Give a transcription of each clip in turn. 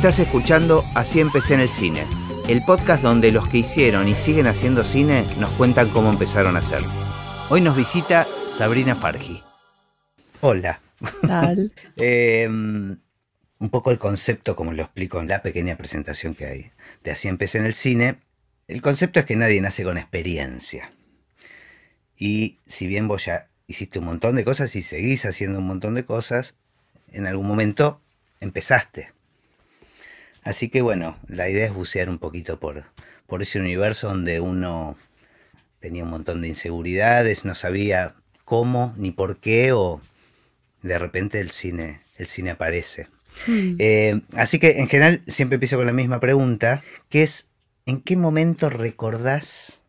Estás escuchando Así empecé en el cine, el podcast donde los que hicieron y siguen haciendo cine nos cuentan cómo empezaron a hacer. Hoy nos visita Sabrina Fargi. Hola. Tal. Eh, un poco el concepto, como lo explico en la pequeña presentación que hay de Así empecé en el cine. El concepto es que nadie nace con experiencia. Y si bien vos ya hiciste un montón de cosas y seguís haciendo un montón de cosas, en algún momento empezaste. Así que bueno, la idea es bucear un poquito por, por ese universo donde uno tenía un montón de inseguridades, no sabía cómo ni por qué, o de repente el cine, el cine aparece. Mm. Eh, así que en general siempre empiezo con la misma pregunta, que es, ¿en qué momento recordás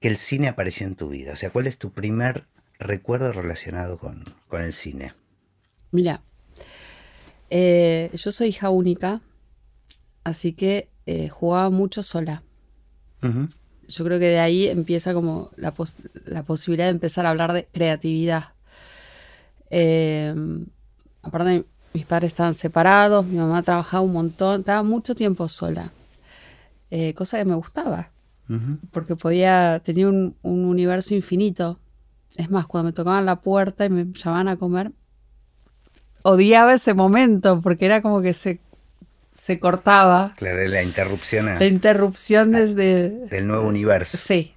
que el cine apareció en tu vida? O sea, ¿cuál es tu primer recuerdo relacionado con, con el cine? Mira, eh, yo soy hija única, así que eh, jugaba mucho sola. Yo creo que de ahí empieza como la, pos- la posibilidad de empezar a hablar de creatividad. Eh, aparte, mis padres estaban separados, mi mamá trabajaba un montón, estaba mucho tiempo sola, Eh, cosa que me gustaba. Porque podía, tenía un, un universo infinito. Es más, cuando me tocaban la puerta y me llamaban a comer, odiaba ese momento porque era como que se, se cortaba Claro, la interrupción a- la interrupción desde... del nuevo universo. Sí.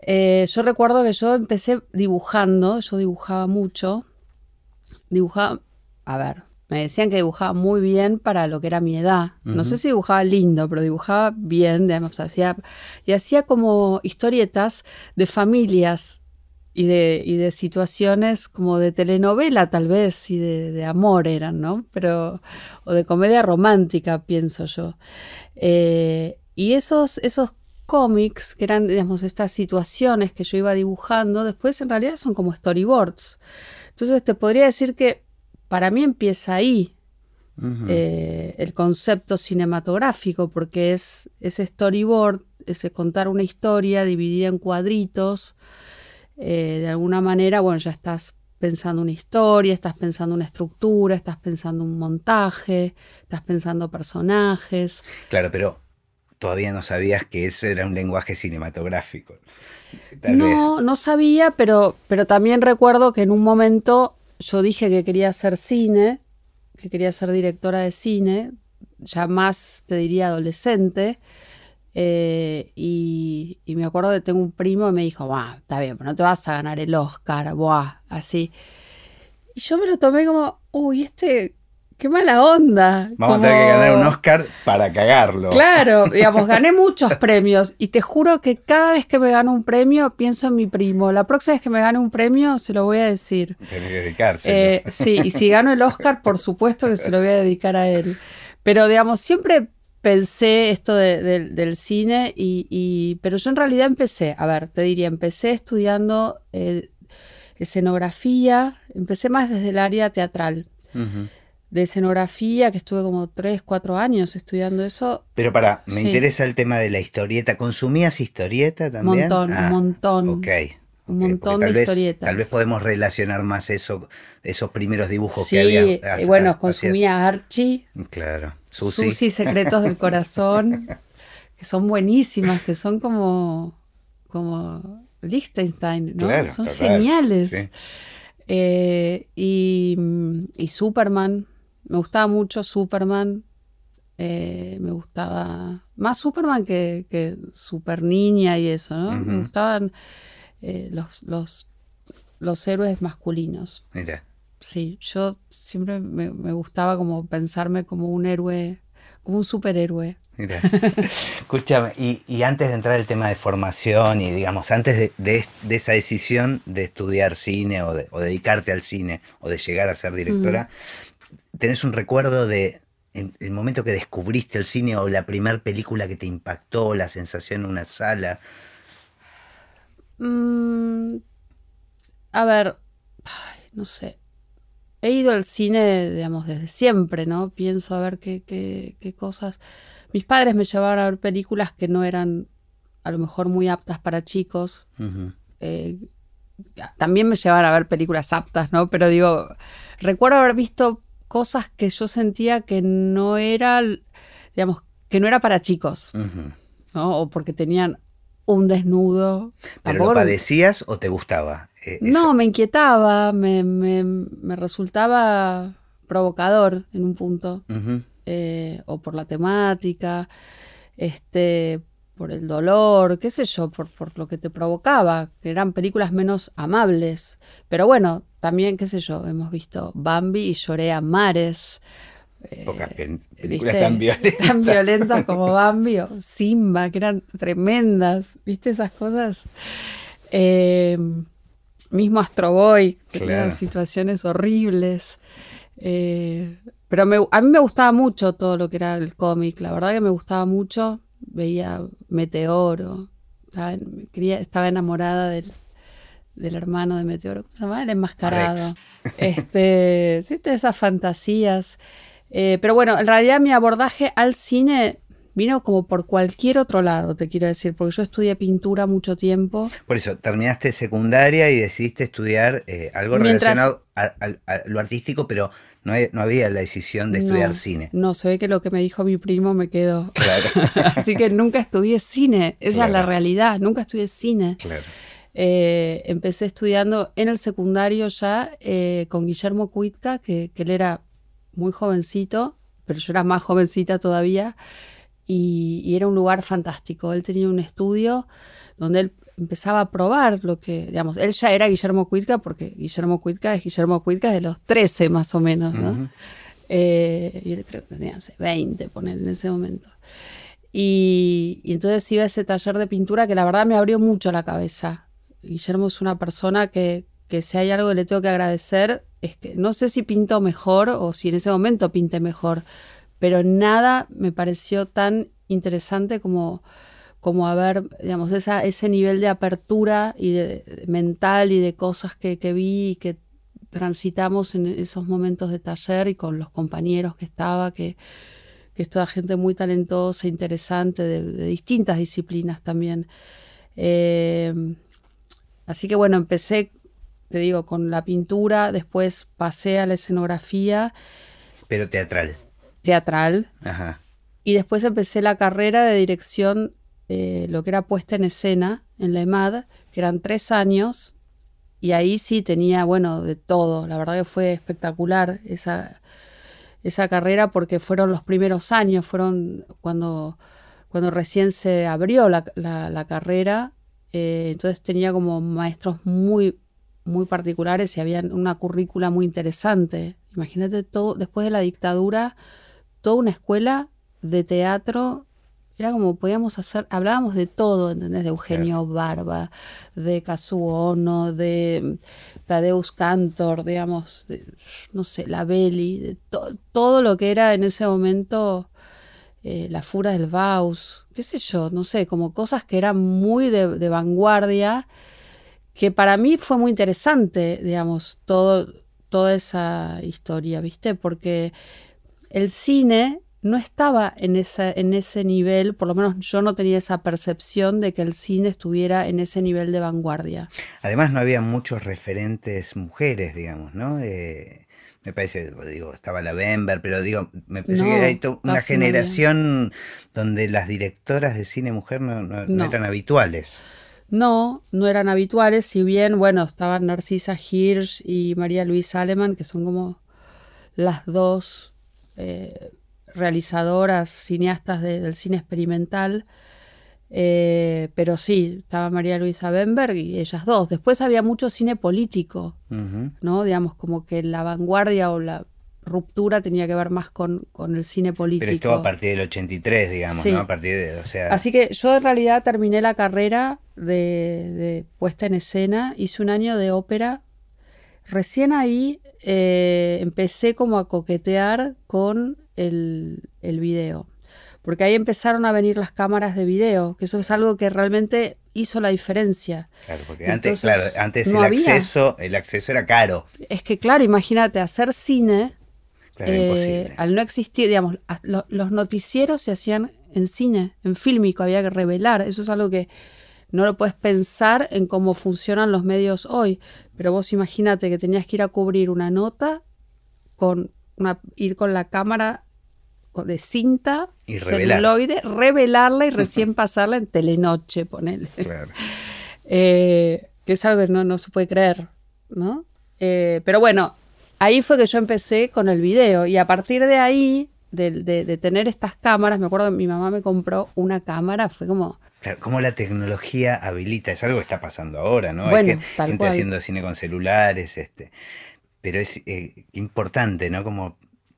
Eh, yo recuerdo que yo empecé dibujando, yo dibujaba mucho. Dibujaba, a ver, me decían que dibujaba muy bien para lo que era mi edad. No sé si dibujaba lindo, pero dibujaba bien, digamos, hacía, y hacía como historietas de familias y de, y de situaciones como de telenovela tal vez, y de, de amor eran, ¿no? Pero, o de comedia romántica, pienso yo. Eh, y esos, esos cómics, que eran, digamos, estas situaciones que yo iba dibujando, después en realidad son como storyboards. Entonces te podría decir que para mí empieza ahí Ujú. eh, el concepto cinematográfico, porque es ese storyboard, ese contar una historia dividida en cuadritos. Eh, de alguna manera, bueno, ya estás pensando una historia, estás pensando una estructura, estás pensando un montaje, estás pensando personajes. Claro, pero todavía no sabías que ese era un lenguaje cinematográfico. Tal no, no sabía, pero, pero también recuerdo que en un momento yo dije que quería hacer cine, que quería ser directora de cine, ya más, te diría, adolescente. Eh, y, y me acuerdo que tengo un primo que me dijo, "Buah, está bien, pero no te vas a ganar el Oscar, buah, así. Y yo me lo tomé como, uy, este, qué mala onda. Vamos a tener que ganar un Oscar para cagarlo. Claro, digamos, gané muchos premios y te juro que cada vez que me gano un premio pienso en mi primo. La próxima vez que me gane un premio se lo voy a decir. Tenés que dedicárselo. Eh, sí, y si gano el Oscar, por supuesto que se lo voy a dedicar a él. Pero digamos, siempre pensé esto de- del- del cine y, y- pero yo en realidad empecé, a ver, te diría, empecé estudiando eh, escenografía, empecé más desde el área teatral. De escenografía, que estuve como tres, cuatro años estudiando eso, Pero para, me Sí. interesa el tema de la historieta. ¿Consumías historieta también? montón, Ah, un montón. Ok. Un ok, montón de vez, historietas. Tal vez podemos relacionar más eso, esos primeros dibujos Sí, que había. eh, ha- bueno, hacías. consumía Archie, Claro. Susi. Susi, Secretos del Corazón, que son buenísimas, que son como, como Liechtenstein, ¿no? Claro, son total, geniales. sí. Eh, y, y Superman, me gustaba mucho Superman. eh, me gustaba más Superman que, que Super Niña y eso, ¿no? Me gustaban eh, los, los, los héroes masculinos. Mira. Sí, yo siempre me, me gustaba como pensarme como un héroe, como un superhéroe. Mira. Escúchame, y, y antes de entrar al tema de formación y digamos, antes de, de- de esa decisión de estudiar cine o, de, o dedicarte al cine o de llegar a ser directora, ¿tenés un recuerdo de en- el momento que descubriste el cine o la primera película que te impactó, la sensación en una sala? Mm, a ver, ay, no sé. He ido al cine, digamos, desde siempre, ¿no? Pienso a ver qué, qué, qué cosas. Mis padres me llevaban a ver películas que no eran a lo mejor muy aptas para chicos. Eh, también me llevaban a ver películas aptas, ¿no? Pero digo, recuerdo haber visto cosas que yo sentía que no era, digamos, que no era para chicos. ¿no? O porque tenían un desnudo. ¿Pero lo padecías o te gustaba? Eh, No, me inquietaba, me, me- me resultaba provocador en un punto, eh, o por la temática, este, por el dolor, qué sé yo, por, por lo que te provocaba, que eran películas menos amables. Pero bueno, también, qué sé yo, hemos visto Bambi y lloré a mares. Pocas películas Eh, ¿viste? tan violentas. Tan violentas como Bambi o Simba, que eran tremendas. ¿Viste esas cosas? Eh, mismo Astro Boy, que Claro. tenían situaciones horribles. Eh, pero me- a mí me gustaba mucho todo lo que era el cómic. La verdad que me gustaba mucho. Veía Meteoro. Estaba, en- quería, estaba enamorada del, del hermano de Meteoro. ¿Cómo se llama? El enmascarado. Rex. Este, sí, todas esas fantasías. Eh, pero bueno, en realidad mi abordaje al cine vino como por cualquier otro lado, te quiero decir, porque yo estudié pintura mucho tiempo. Por eso, terminaste secundaria y decidiste estudiar eh, algo Mientras- relacionado a, a- a lo artístico, pero no, hay- no había la decisión de estudiar No, cine. No, se ve que lo que me dijo mi primo me quedó. Claro, Así que nunca estudié cine, esa es la realidad, nunca estudié cine. claro. Eh, empecé estudiando en el secundario ya eh, con Guillermo Cuitca, que, que él era muy jovencito, pero yo era más jovencita todavía, y, y era un lugar fantástico. Él tenía un estudio donde él empezaba a probar lo que, digamos, él ya era Guillermo Cuitca, porque Guillermo Cuitca es Guillermo Cuitca de los 13 más o menos, ¿no? Ujú. Eh, y él creo que tenía, no sé, 20, poner en ese momento. Y, y entonces iba a ese taller de pintura que la verdad me abrió mucho la cabeza. Guillermo es una persona que, que si hay algo que le tengo que agradecer, es que no sé si pintó mejor o si en ese momento pinte mejor, pero nada me pareció tan interesante como, como haber, digamos, esa, ese nivel de apertura y de, mental y de cosas que, que vi y que transitamos en esos momentos de taller y con los compañeros que estaba, que, que es toda gente muy talentosa, interesante, de, de distintas disciplinas también. Eh, así que bueno, empecé, te digo, con la pintura, después pasé a la escenografía Pero teatral. teatral Ajá. y después empecé la carrera de dirección, eh, lo que era puesta en escena en la EMAD, que eran tres años, y ahí sí tenía, bueno, de todo. La verdad que fue espectacular esa, esa carrera porque fueron los primeros años, fueron cuando, cuando recién se abrió la, la- la carrera, eh, entonces tenía como maestros muy, muy particulares y había una currícula muy interesante. Imagínate todo, después de la dictadura, toda una escuela de teatro. Era como podíamos hacer, hablábamos de todo, ¿entendés? De Eugenio Barba, de Kazuo Ono, de Tadeusz Cantor, digamos, de, no sé, la Belli, de to- todo lo que era en ese momento eh, la fura del Baus, qué sé yo, no sé, como cosas que eran muy de, de vanguardia, que para mí fue muy interesante, digamos, todo, toda esa historia, ¿viste? Porque el cine no estaba en, esa, en ese nivel, por lo menos yo no tenía esa percepción de que el cine estuviera en ese nivel de vanguardia. Además no había muchos referentes mujeres, digamos, ¿no? Eh, me parece, digo, estaba la Bember, pero digo, me parece No, que hay una generación donde las directoras de cine mujer no, no- no No. eran habituales. No, no eran habituales, si bien, bueno, estaban Narcisa Hirsch y María Luisa Aleman, que son como las dos eh, realizadoras, cineastas de- del cine experimental. Eh, pero sí, estaba María Luisa Bemberg y ellas dos. Después había mucho cine político. ¿no? Digamos, como que la vanguardia o la ruptura tenía que ver más con, con el cine político. Pero esto a partir del 83, digamos, Sí. ¿no? A partir de, o sea, Así que yo en realidad terminé la carrera de, de puesta en escena, hice un año de ópera. Recién ahí eh, empecé como a coquetear con el, el video. Porque ahí empezaron a venir las cámaras de video, que eso es algo que realmente hizo la diferencia. claro, porque antes, claro, antes no el había. acceso, el acceso era caro, Es que claro, imagínate, hacer cine claro, Eh, al no existir, digamos, lo- los noticieros se hacían en cine, en fílmico, había que revelar. Eso es algo que no lo puedes pensar en cómo funcionan los medios hoy. Pero vos imagínate que tenías que ir a cubrir una nota con una, ir con la cámara de cinta, Y revelar. celuloide, revelarla y recién pasarla en telenoche, ponele. Eh, que es algo que no, no se puede creer, ¿no? Eh, pero bueno, ahí fue que yo empecé con el video y a partir de ahí, de, de- de tener estas cámaras, me acuerdo que mi mamá me compró una cámara, fue como, Claro, cómo la tecnología habilita, es algo que está pasando ahora, ¿no? Bueno, Hay gente haciendo cine con celulares, este, pero es eh, importante, ¿no? Como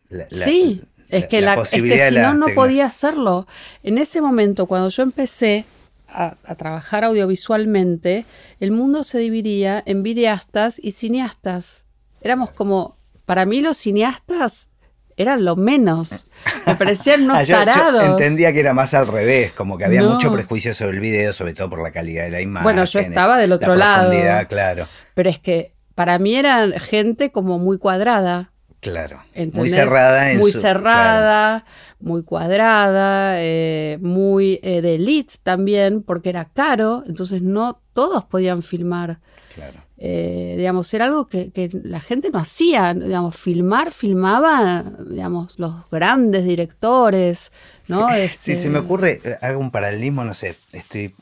la, la- sí, es que, la es posibilidad que si no, no podía hacerlo. En ese momento, cuando yo empecé a, a trabajar audiovisualmente, el mundo se dividía en videastas y cineastas. Éramos como, para mí los cineastas eran lo menos. Me parecían unos Ah, yo- yo tarados. entendía que era más al revés, como que había No. mucho prejuicio sobre el video, sobre todo por la calidad de la imagen. Bueno, yo estaba del la otro lado. profundidad, Claro, Pero es que para mí eran gente como muy cuadrada. claro. Muy cerrada en muy su- cerrada, muy cuadrada, eh, muy eh, de elite también, porque era caro, entonces no todos podían filmar. Claro. Eh, digamos, era algo que, que la gente no hacía, digamos, filmar, filmaba, digamos, los grandes directores, ¿no? Sí, Este, se me ocurre, eh, hago un paralelismo, no sé, estoy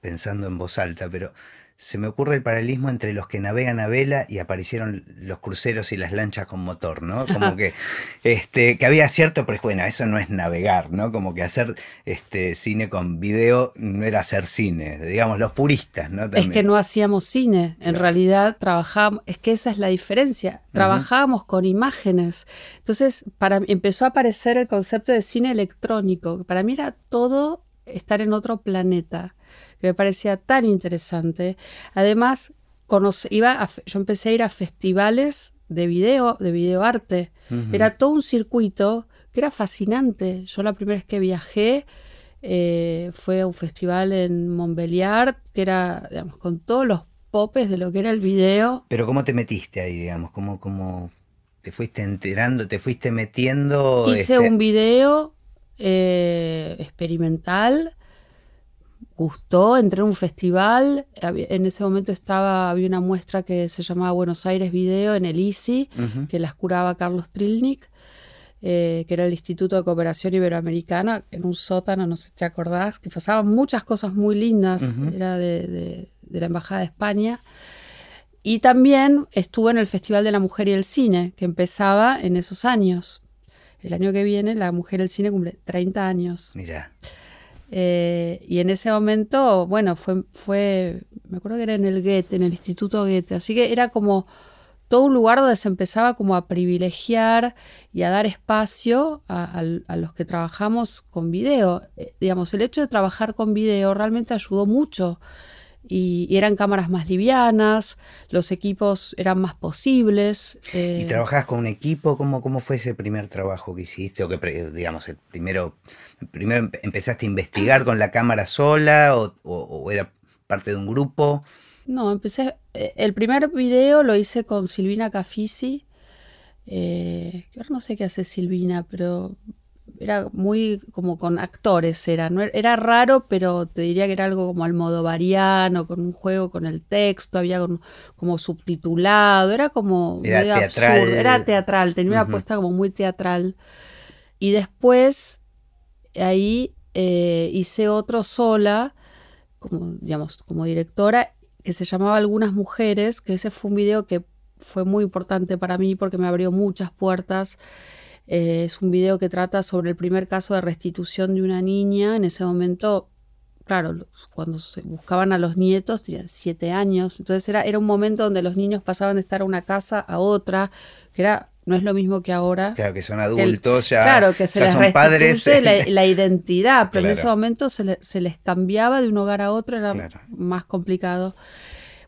pensando en voz alta, pero se me ocurre el paralelismo entre los que navegan a vela y aparecieron los cruceros y las lanchas con motor, ¿no? Como que, este, que había cierto, pero bueno, eso no es navegar, ¿no? Como que hacer este cine con video no era hacer cine, digamos, los puristas, ¿no? Es También. que no hacíamos cine, en Claro. realidad trabajábamos, es que esa es la diferencia, trabajábamos con imágenes. Entonces, para empezó a aparecer el concepto de cine electrónico, que para mí era todo estar en otro planeta, que me parecía tan interesante. Además, conoce- iba a yo empecé a ir a festivales de video, de videoarte. Era todo un circuito que era fascinante. Yo la primera vez que viajé eh, fue a un festival en Montbéliard, que era, digamos, con todos los popes de lo que era el video. Pero ¿cómo te metiste ahí, digamos? ¿Cómo, cómo te fuiste enterando, te fuiste metiendo? Hice este, un video eh, experimental, gustó, entré a un festival, en ese momento estaba, había una muestra que se llamaba Buenos Aires Video en el ICI, que las curaba Carlos Trilnik, eh, que era el Instituto de Cooperación Iberoamericana, en un sótano, no sé si te acordás, que pasaban muchas cosas muy lindas, era de, de- de la Embajada de España. Y también estuve en el Festival de la Mujer y el Cine, que empezaba en esos años. El año que viene la Mujer y el Cine cumple 30 años. Mira, Eh, y en ese momento, bueno, fue, fue, me acuerdo que era en el Goethe, en el Instituto Goethe, así que era como todo un lugar donde se empezaba como a privilegiar y a dar espacio a, los que trabajamos con video. Eh, digamos, el hecho de trabajar con video realmente ayudó mucho. Y, y eran cámaras más livianas, los equipos eran más posibles. eh, ¿Y trabajabas con un equipo? ¿Cómo, ¿Cómo fue ese primer trabajo que hiciste? O que, digamos, el primero, primero empe- empezaste a investigar con la cámara sola o, o- o era parte de un grupo? No, empecé. eh, El primer video lo hice con Silvina Cafisi. Eh, no sé qué hace Silvina, pero era muy como con actores, era, no era, era raro, pero te diría que era algo como almodovariano, con un juego con el texto, había con- como subtitulado, era como Era teatral. absurdo, era teatral, tenía una apuesta como muy teatral. Y después ahí eh, hice otro sola, como, digamos, como directora, que se llamaba Algunas Mujeres, que ese fue un video que fue muy importante para mí porque me abrió muchas puertas. Eh, es un video que trata sobre el primer caso de restitución de una niña. En ese momento, claro, cuando se buscaban a los nietos, tenían siete años. Entonces era, era un momento donde los niños pasaban de estar a una casa a otra, que era, no es lo mismo que ahora. Claro, que son El- adultos, ya, claro, que se ya les son padres. la, la identidad, pero en ese momento se, le- se les cambiaba de un hogar a otro, era Claro. más complicado.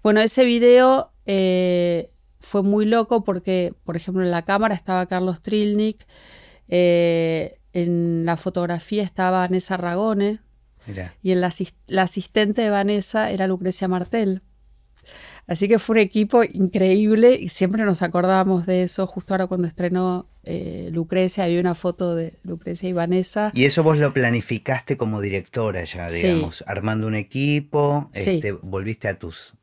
Bueno, ese video eh, fue muy loco porque, por ejemplo, en la cámara estaba Carlos Trilnik, eh, en la fotografía estaba Vanessa Ragone Mirá. y en la, la asistente de Vanessa era Lucrecia Martel. Así que fue un equipo increíble y siempre nos acordábamos de eso. Justo ahora cuando estrenó eh, Lucrecia, había una foto de Lucrecia y Vanessa. Y eso vos lo planificaste como directora ya, Sí. digamos, armando un equipo, Sí. este, volviste a tus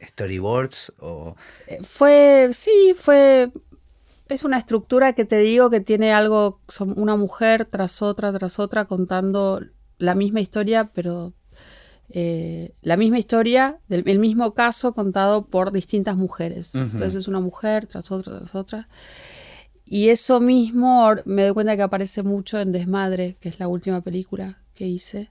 storyboards o Eh, Fue, sí, fue es una estructura que te digo que tiene algo, son una mujer tras otra, tras otra, contando la misma historia, pero eh, la misma historia, del, el mismo caso contado por distintas mujeres. Entonces es una mujer tras otra, tras otra. Y eso mismo me doy cuenta que aparece mucho en Desmadre, que es la última película que hice.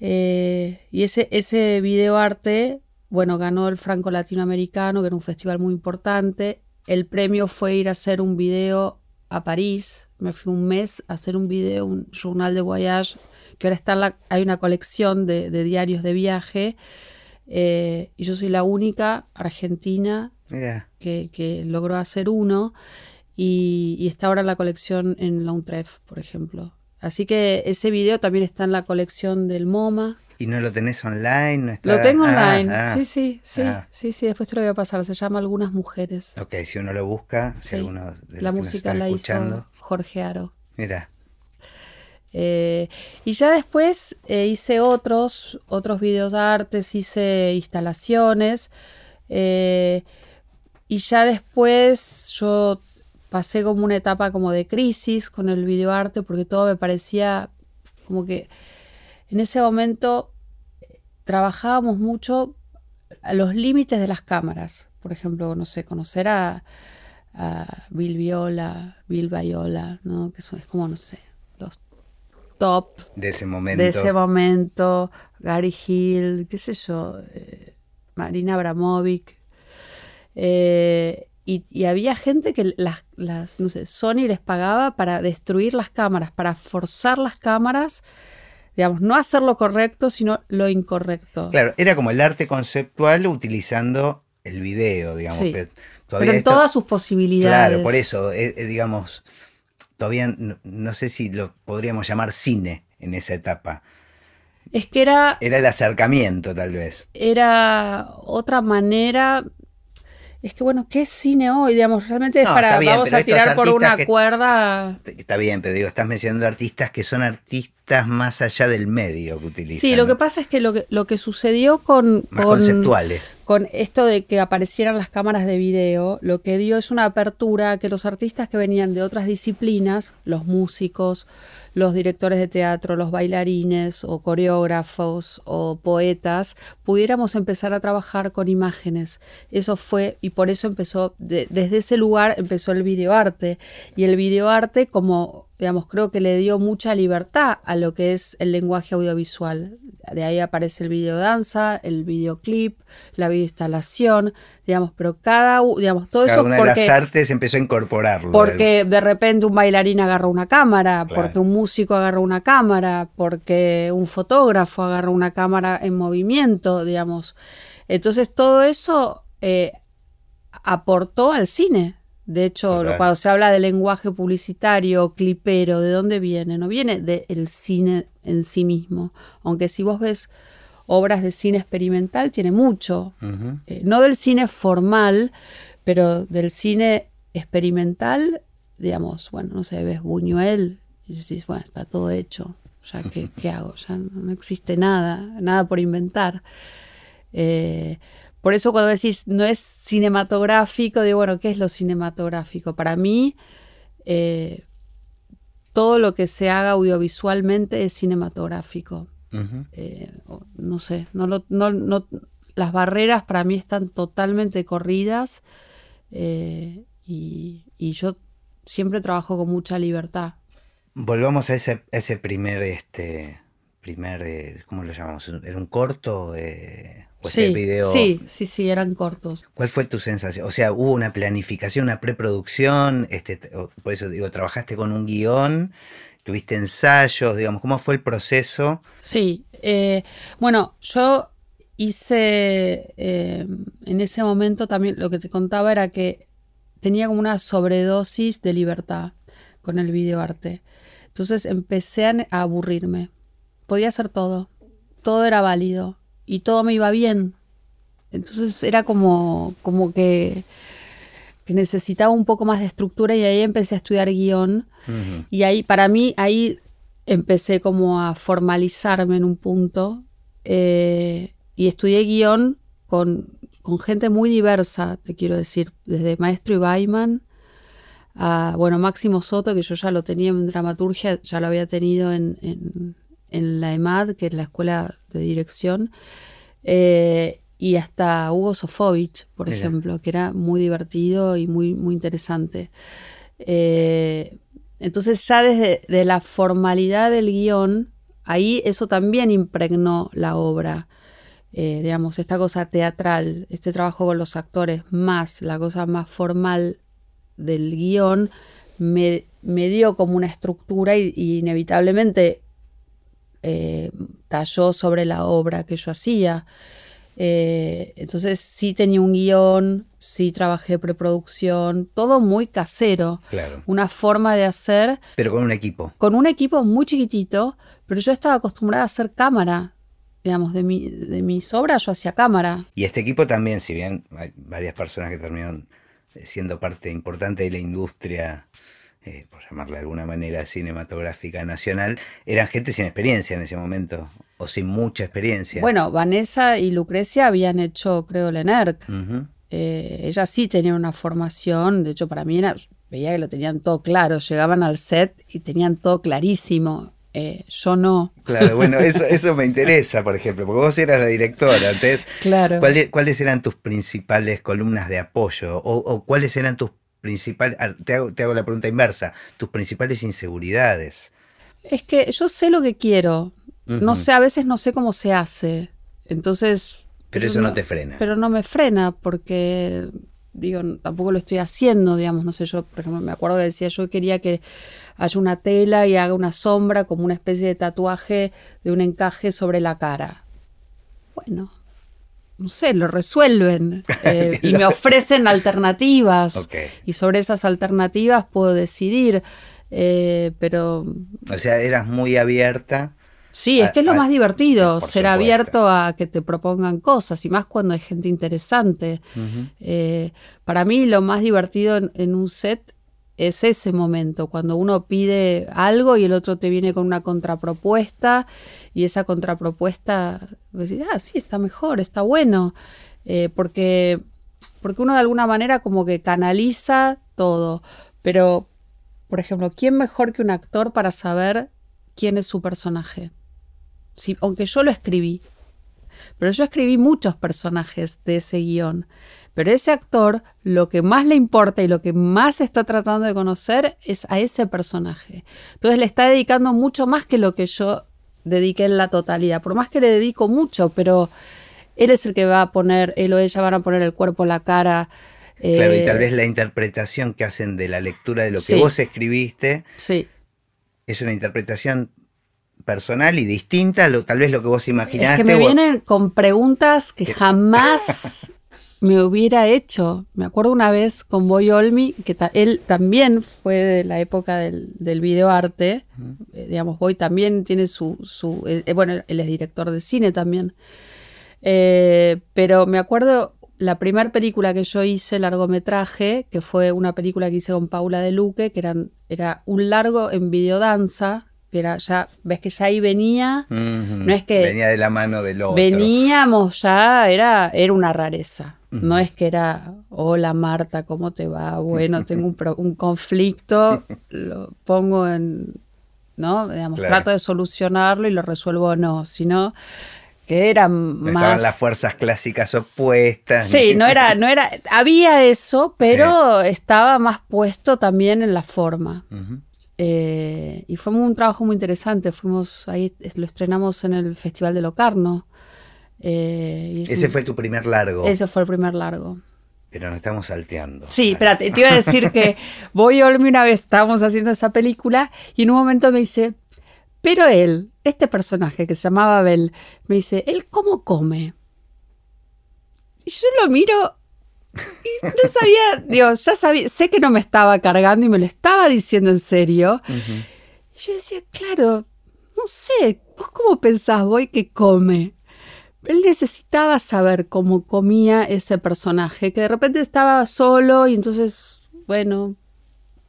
Eh, y ese, ese video arte, bueno, ganó el Franco Latinoamericano, que era un festival muy importante. El premio fue ir a hacer un video a París. Me fui un mes a hacer un video, un journal de voyage, que ahora está la, hay una colección de, diarios de viaje. Eh, y yo soy la única argentina que, que, logró hacer uno y, está ahora en la colección en la UNTREF, por ejemplo. Así que ese video también está en la colección del MoMA. ¿Y no lo tenés online? ¿No Lo tengo ah, online, ah. sí, sí, sí, ah. sí, sí, después te lo voy a pasar, se llama Algunas Mujeres. Ok, si uno lo busca, si alguno de La música la hizo Jorge Aro. Mira. Eh, y ya después eh, hice otros, otros videos de artes, hice instalaciones. Eh, y ya después yo pasé como una etapa como de crisis con el videoarte porque todo me parecía como que en ese momento trabajábamos mucho a los límites de las cámaras. Por ejemplo, no sé, conocer a, Bill Viola, Bill Viola, ¿no? Que son, es como, no sé, los top de ese momento. De ese momento, Gary Hill, qué sé yo, eh, Marina Abramovic. Eh, y, había gente que las, las, no sé, Sony les pagaba para destruir las cámaras, para forzar las cámaras, digamos, no hacer lo correcto, sino lo incorrecto. Claro, era como el arte conceptual utilizando el video, digamos. Pero, en todas sus posibilidades. Claro, por eso, eh, eh, digamos, todavía no, sé si lo podríamos llamar cine en esa etapa. Es que era... Era el acercamiento, tal vez. Era otra manera es que bueno, ¿qué es cine hoy? Digamos, realmente es para, vamos a tirar por una cuerda. Está bien, pero digo, estás mencionando artistas que son artistas más allá del medio que utilizan. Sí, lo que pasa es que lo que, lo que sucedió con, con, conceptuales. con esto de que aparecieran las cámaras de video, lo que dio es una apertura a que los artistas que venían de otras disciplinas, los músicos, los directores de teatro, los bailarines o coreógrafos o poetas, pudiéramos empezar a trabajar con imágenes. Eso fue, y por eso empezó, desde ese lugar empezó el videoarte. Y el videoarte como digamos, creo que le dio mucha libertad a lo que es el lenguaje audiovisual. De ahí aparece el videodanza, el videoclip, la videoinstalación, digamos, pero cada, digamos, todo eso una de las artes empezó a incorporarlo. Porque de repente un bailarín agarró una cámara, porque un músico agarró una cámara, porque un fotógrafo agarró una cámara en movimiento, digamos. Entonces todo eso eh, aportó al cine. De hecho, cuando se habla de lenguaje publicitario, clipero, ¿de dónde viene? No viene del cine en sí mismo. Aunque si vos ves obras de cine experimental, tiene mucho. Eh, no del cine formal, pero del cine experimental, digamos, bueno, no sé, ves Buñuel y decís, bueno, está todo hecho. Ya, ¿qué, ¿qué hago? Ya no existe nada, nada por inventar. Eh, por eso cuando decís no es cinematográfico, digo, bueno, ¿qué es lo cinematográfico? Para mí, eh, todo lo que se haga audiovisualmente es cinematográfico. Eh, no sé, no, no, las barreras para mí están totalmente corridas eh, y, yo siempre trabajo con mucha libertad. Volvamos a ese, ese primer, este, primer, ¿cómo lo llamamos? ¿Era un corto? Sí, Sí, sí, sí, eran cortos. ¿Cuál fue tu sensación? O sea, hubo una planificación, una preproducción, este, por eso digo, trabajaste con un guion, tuviste ensayos, digamos, ¿cómo fue el proceso? Sí, eh, bueno, yo hice, eh, en ese momento también lo que te contaba era que tenía como una sobredosis de libertad con el videoarte. Entonces empecé a aburrirme. Podía hacer todo, todo era válido y todo me iba bien. Entonces era como, como que, necesitaba un poco más de estructura y ahí empecé a estudiar guion. Y ahí, para mí, ahí empecé como a formalizarme en un punto. Eh, y estudié guion con, con, gente muy diversa, te quiero decir, desde Maestro Ibaiman a, bueno, Máximo Soto, que yo ya lo tenía en dramaturgia, ya lo había tenido en, en, en la EMAD, que es la escuela de dirección, eh, y hasta Hugo Sofovich, por Mira. ejemplo, que era muy divertido y muy, muy interesante. Eh, entonces ya desde de la formalidad del guion, ahí eso también impregnó la obra. Eh, digamos, esta cosa teatral, este trabajo con los actores, más la cosa más formal del guion, me, me dio como una estructura y, y inevitablemente eh, talló sobre la obra que yo hacía. Eh, entonces sí tenía un guion, sí trabajé preproducción, todo muy casero. Claro. Una forma de hacer Pero con un equipo. con un equipo muy chiquitito, pero yo estaba acostumbrada a hacer cámara. Digamos, de, mi, de mis obras yo hacía cámara. Y este equipo también, si bien hay varias personas que terminaron eh, siendo parte importante de la industria, eh, por llamarla de alguna manera, cinematográfica nacional, eran gente sin experiencia en ese momento, o sin mucha experiencia. Bueno, Vanessa y Lucrecia habían hecho, creo, Lenerc. Ujú. Eh, ellas sí tenían una formación, de hecho para mí era, veía que lo tenían todo claro, llegaban al set y tenían todo clarísimo. Eh, yo no. Claro, bueno, eso, eso me interesa, por ejemplo, porque vos eras la directora, entonces, Claro. ¿cuáles, cuáles eran tus principales columnas de apoyo? O, o cuáles eran tus principales, te hago, te hago la pregunta inversa, tus principales inseguridades? Es que yo sé lo que quiero. No sé, a veces no sé cómo se hace. Entonces. Pero eso no te frena. Pero no me frena porque, digo, tampoco lo estoy haciendo, digamos, no sé, yo, por ejemplo, me acuerdo que decía, yo quería que haya una tela y haga una sombra como una especie de tatuaje de un encaje sobre la cara. Bueno, no sé, lo resuelven eh, y me ofrecen alternativas y sobre esas alternativas puedo decidir, eh, pero O sea, eras muy abierta. Sí, es que es lo a- más divertido, por ser supuesto. abierto a que te propongan cosas, y más cuando hay gente interesante. Eh, para mí lo más divertido en, en un set es ese momento, cuando uno pide algo y el otro te viene con una contrapropuesta, y esa contrapropuesta, decís, ah, sí, está mejor, está bueno, Eh, porque, porque uno de alguna manera como que canaliza todo, pero, por ejemplo, ¿quién mejor que un actor para saber quién es su personaje? Si, aunque yo lo escribí, pero yo escribí muchos personajes de ese guion. Pero ese actor, lo que más le importa y lo que más está tratando de conocer es a ese personaje. Entonces le está dedicando mucho más que lo que yo dediqué en la totalidad. Por más que le dedico mucho, pero él es el que va a poner, él o ella van a poner el cuerpo, la cara. Claro, y eh, tal vez la interpretación que hacen de la lectura de lo que Sí. vos escribiste Sí. es una interpretación personal y distinta a lo, tal vez lo que vos imaginaste. Es que me o- vienen con preguntas que jamás me hubiera hecho. Me acuerdo una vez con Boy Olmi, que ta- él también fue de la época del, del videoarte. Eh, digamos, Boy también tiene su... su eh, eh, bueno, él es director de cine también. Eh, pero me acuerdo la primera película que yo hice, largometraje, que fue una película que hice con Paula de Luque, que eran, era un largo en videodanza, que era ya, ves que ya ahí venía... No es que- Venía de la mano del otro. Veníamos ya, era, era una rareza. No es que era, hola Marta, ¿cómo te va? Bueno, tengo un, pro- un conflicto, lo pongo en, ¿no? Digamos, Claro. trato de solucionarlo y lo resuelvo o no, sino que era Estaban más... las fuerzas clásicas opuestas. Sí, no era, no era, había eso, pero estaba más puesto también en la forma. Eh, y fue un trabajo muy interesante. Fuimos ahí, lo estrenamos en el Festival de Locarno. Eh, y Ese fue tu primer largo. ese fue el primer largo. Pero nos estamos salteando. Sí, espérate, te iba a decir que Boy Olmi una vez estábamos haciendo esa película y en un momento me dice, pero él, este personaje que se llamaba Abel, me dice, ¿él cómo come? Y yo lo miro y no sabía, Dios, ya sabía, sé que no me estaba cargando y me lo estaba diciendo en serio. Y yo decía, claro, no sé, ¿vos cómo pensás, Boy, que come? Él necesitaba saber cómo comía ese personaje, que de repente estaba solo y entonces, bueno,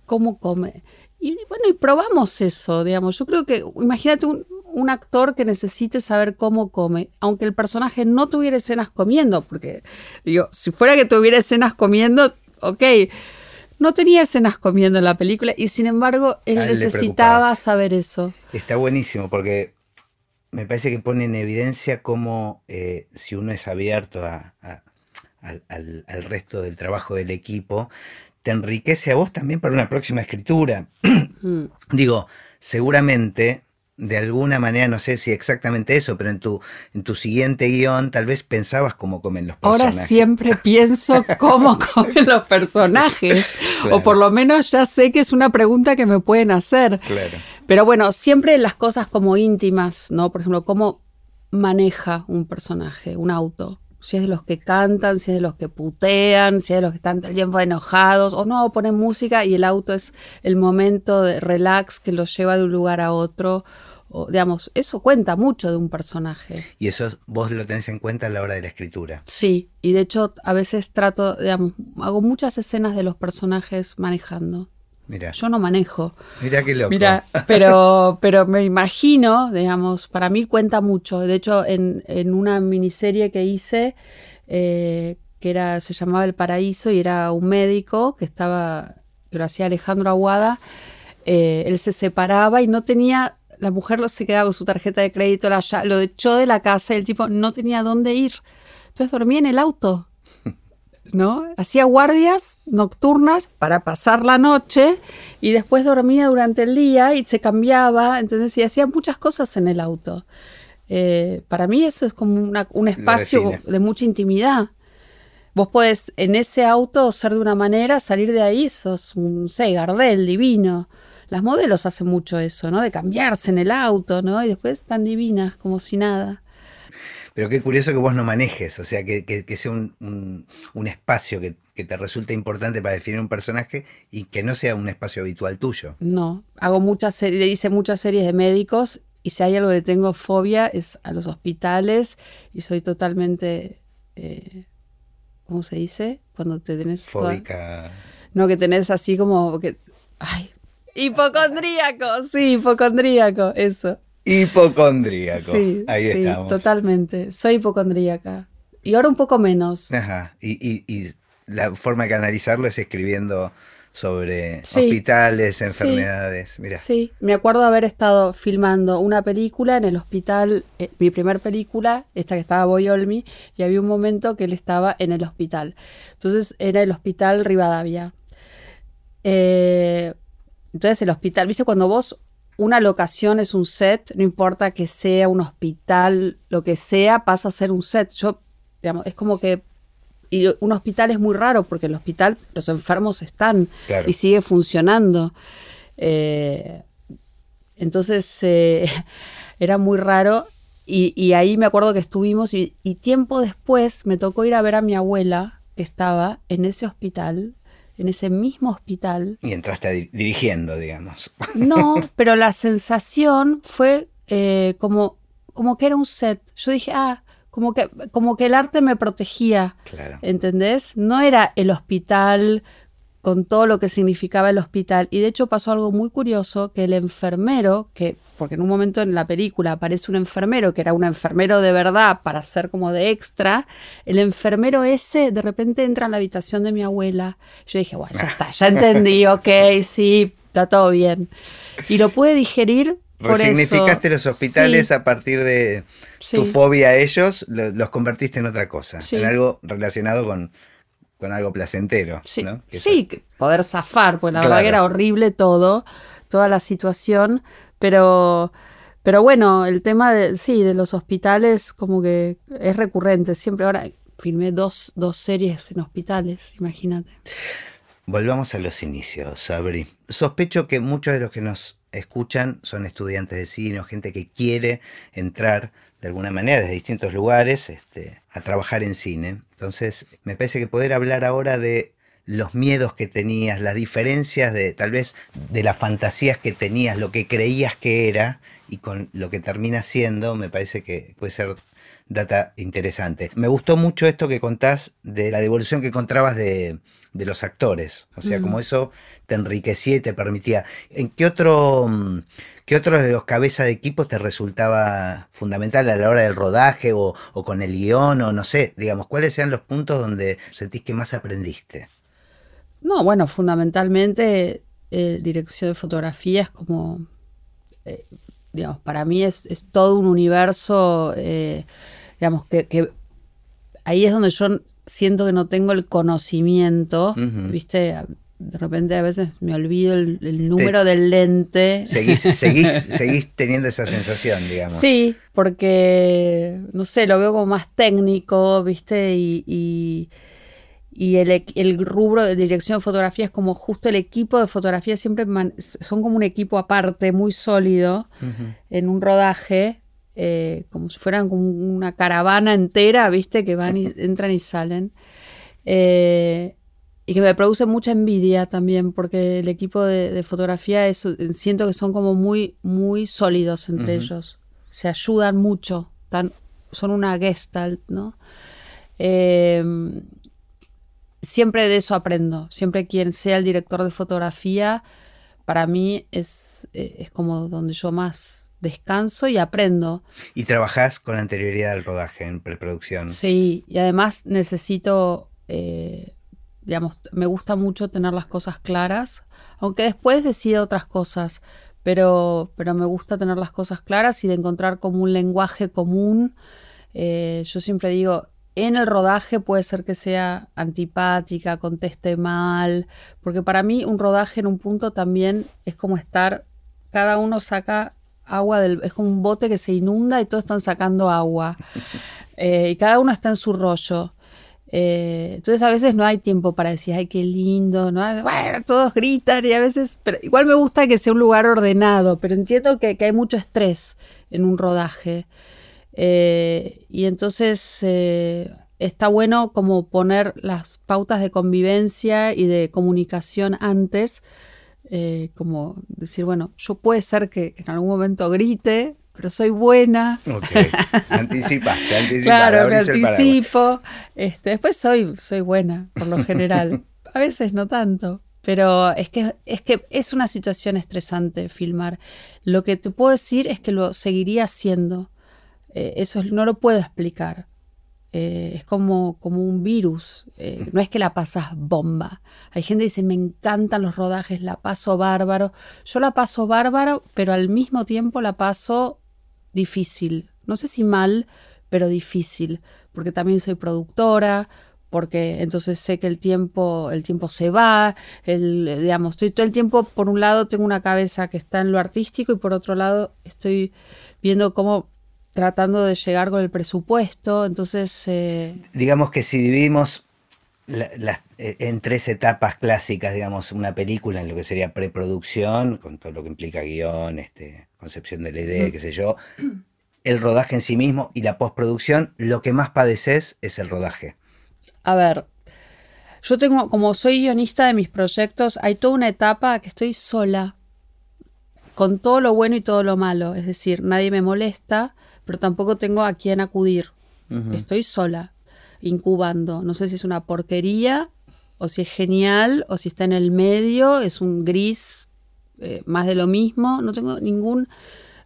¿cómo come? Y bueno, y probamos eso, digamos. Yo creo que, imagínate un, un actor que necesite saber cómo come, aunque el personaje no tuviera escenas comiendo, porque, digo, si fuera que tuviera escenas comiendo, ok, no tenía escenas comiendo en la película y sin embargo él él necesitaba saber eso. Está buenísimo porque me parece que pone en evidencia cómo eh, si uno es abierto a- a- al, al- al resto del trabajo del equipo, te enriquece a vos también para una próxima escritura. Mm. Digo, seguramente, de alguna manera, no sé si exactamente eso, pero en tu, en tu siguiente guion tal vez pensabas cómo comen los Ahora personajes. siempre pienso cómo comen los personajes. Claro. O por lo menos ya sé que es una pregunta que me pueden hacer. Claro. Pero bueno, siempre las cosas como íntimas, ¿no? Por ejemplo, cómo maneja un personaje, un auto. Si es de los que cantan, si es de los que putean, si es de los que están todo el tiempo enojados, o no, ponen música y el auto es el momento de relax que los lleva de un lugar a otro. O, digamos, eso cuenta mucho de un personaje. Y eso vos lo tenés en cuenta a la hora de la escritura. Sí, y de hecho a veces trato, digamos, hago muchas escenas de los personajes manejando. Mira, Yo no manejo. mira qué loco. Mira, pero, pero me imagino, digamos, para mí cuenta mucho. De hecho, en, en una miniserie que hice, eh, que era, se llamaba El Paraíso, y era un médico que estaba, que lo hacía Alejandro Aguada, eh, él se separaba y no tenía, la mujer se quedaba con su tarjeta de crédito, la lo echó de la casa y el tipo no tenía dónde ir. Entonces dormía en el auto. ¿No? Hacía guardias nocturnas para pasar la noche y después dormía durante el día y se cambiaba, ¿entendés? Y hacía muchas cosas en el auto. Eh, para mí eso es como una- un espacio de mucha intimidad. Vos podés en ese auto ser de una manera, salir de ahí, sos un, no sé, Gardel, divino. Las modelos hacen mucho eso, ¿no? De cambiarse en el auto, ¿no? Y después tan divinas, como si nada. Pero qué curioso que vos no manejes, o sea, que, que- que sea un, un- un espacio que, que te resulte importante para definir un personaje y que no sea un espacio habitual tuyo. No, hago muchas series, hice muchas series de médicos y si hay algo que tengo fobia es a los hospitales y soy totalmente, eh, ¿cómo se dice? Cuando te tenés... toda- Fóbica. No, que tenés así como que... Ay, hipocondríaco, sí, hipocondríaco, eso. Hipocondríaco. Sí, Ahí sí, estamos. totalmente. Soy hipocondríaca. Y ahora un poco menos. Ajá. Y, y- y la forma de canalizarlo es escribiendo sobre Sí. hospitales, enfermedades. Mira. Sí, me acuerdo haber estado filmando una película en el hospital, eh, mi primer película, esta que estaba Boyolmi, y había un momento que él estaba en el hospital. Entonces era el hospital Rivadavia. Eh, entonces el hospital, viste, cuando vos, una locación es un set, no importa que sea un hospital, lo que sea, pasa a ser un set. Yo, digamos, es como que... Y un hospital es muy raro porque el hospital, los enfermos están Claro. y sigue funcionando. Eh, entonces eh, era muy raro y, y ahí me acuerdo que estuvimos y, y tiempo después me tocó ir a ver a mi abuela que estaba en ese hospital, en ese mismo hospital. Y entraste dirigiendo, digamos. No, pero la sensación fue eh, como, como que era un set. Yo dije, ah, como que, como que el arte me protegía. Claro. ¿Entendés? No era el hospital con todo lo que significaba el hospital. Y de hecho pasó algo muy curioso, que el enfermero, que, porque en un momento en la película aparece un enfermero, que era un enfermero de verdad para ser como de extra, el enfermero ese de repente entra en la habitación de mi abuela. Yo dije, bueno, ya está, ya entendí, ok, sí, está todo bien. Y lo pude digerir. Por Resignificaste los hospitales Sí, a partir de tu sí. fobia a ellos, lo- los convertiste en otra cosa, Sí. en algo relacionado con, con algo placentero. Sí, poder zafar, pues la Claro. verdad que era horrible todo, toda la situación, pero, pero bueno, el tema de, sí, de los hospitales como que es recurrente, siempre ahora filmé dos, dos series en hospitales, imagínate. Volvamos a los inicios, Sabri. Sospecho que muchos de los que nos escuchan son estudiantes de cine o gente que quiere entrar de alguna manera desde distintos lugares este, a trabajar en cine. Entonces, me parece que poder hablar ahora de los miedos que tenías, las diferencias de tal vez de las fantasías que tenías, lo que creías que era y con lo que termina siendo, me parece que puede ser data interesante. Me gustó mucho esto que contás de la devolución que encontrabas de, de los actores. O sea, como eso te enriquecía y te permitía. ¿En qué otro, mm, qué otro de los cabezas de equipo te resultaba fundamental a la hora del rodaje o, o con el guion o no sé, digamos, cuáles eran los puntos donde sentís que más aprendiste? No, bueno, fundamentalmente eh, dirección de fotografía es como, eh, digamos, para mí es, todo un universo, eh, digamos, que, ahí es donde yo siento que no tengo el conocimiento, ¿viste? De repente a veces me olvido el, número del lente. Seguís, seguís, teniendo esa sensación, digamos. Sí, porque, no sé, lo veo como más técnico, ¿viste? y y el, rubro de dirección de fotografía es como justo el equipo de fotografía siempre son como un equipo aparte, muy sólido, en un rodaje, eh, como si fueran como una caravana entera, ¿viste? Que van y entran y salen. Eh, y que me produce mucha envidia también, porque el equipo de, fotografía es, siento que son como muy, muy sólidos entre ellos. Se ayudan mucho, son una gestalt, ¿no? Eh, siempre de eso aprendo. Siempre quien sea el director de fotografía, para mí es, es como donde yo más descanso y aprendo. ¿Y trabajás con anterioridad al rodaje en preproducción? Sí, y además necesito, eh, digamos, me gusta mucho tener las cosas claras, aunque después decida otras cosas, pero, pero me gusta tener las cosas claras y de encontrar como un lenguaje común. Eh, yo siempre digo, en el rodaje puede ser que sea antipática, conteste mal, porque para mí un rodaje en un punto también es como estar, cada uno saca agua del, es como un bote que se inunda y todos están sacando agua, eh, y cada uno está en su rollo. Eh, entonces a veces no hay tiempo para decir, ay, qué lindo, ¿no? Bueno, todos gritan y a veces, pero igual me gusta que sea un lugar ordenado, pero entiendo que, que hay mucho estrés en un rodaje. Eh, y entonces eh, está bueno como poner las pautas de convivencia y de comunicación antes, eh, como decir, bueno, yo puede ser que en algún momento grite, pero soy buena. Ok, anticipa, te anticipa. Claro, me anticipo. Este, después soy, soy buena, por lo general. A veces no tanto. Pero es que, es que es una situación estresante filmar. Lo que te puedo decir es que lo seguiría haciendo. Eh, eso no lo puedo explicar. Eh, es como, como un virus. Eh, no es que la pasas bomba. Hay gente que dice, me encantan los rodajes, la paso bárbaro. Yo la paso bárbaro, pero al mismo tiempo la paso difícil. No sé si mal, pero difícil. Porque también soy productora, porque entonces sé que el tiempo, el tiempo se va, el, digamos, estoy todo el tiempo, por un lado tengo una cabeza que está en lo artístico y por otro lado estoy viendo cómo tratando de llegar con el presupuesto, entonces... Eh, digamos que si dividimos eh, en tres etapas clásicas, digamos, una película en lo que sería preproducción, con todo lo que implica guion, este, concepción de la idea, qué sé yo, el rodaje en sí mismo y la postproducción, lo que más padeces es el rodaje. A ver, yo tengo, como soy guionista de mis proyectos, hay toda una etapa que estoy sola, con todo lo bueno y todo lo malo, es decir, nadie me molesta, pero tampoco tengo a quién acudir. Estoy sola, incubando. No sé si es una porquería o si es genial o si está en el medio, es un gris, eh, más de lo mismo. No tengo ningún...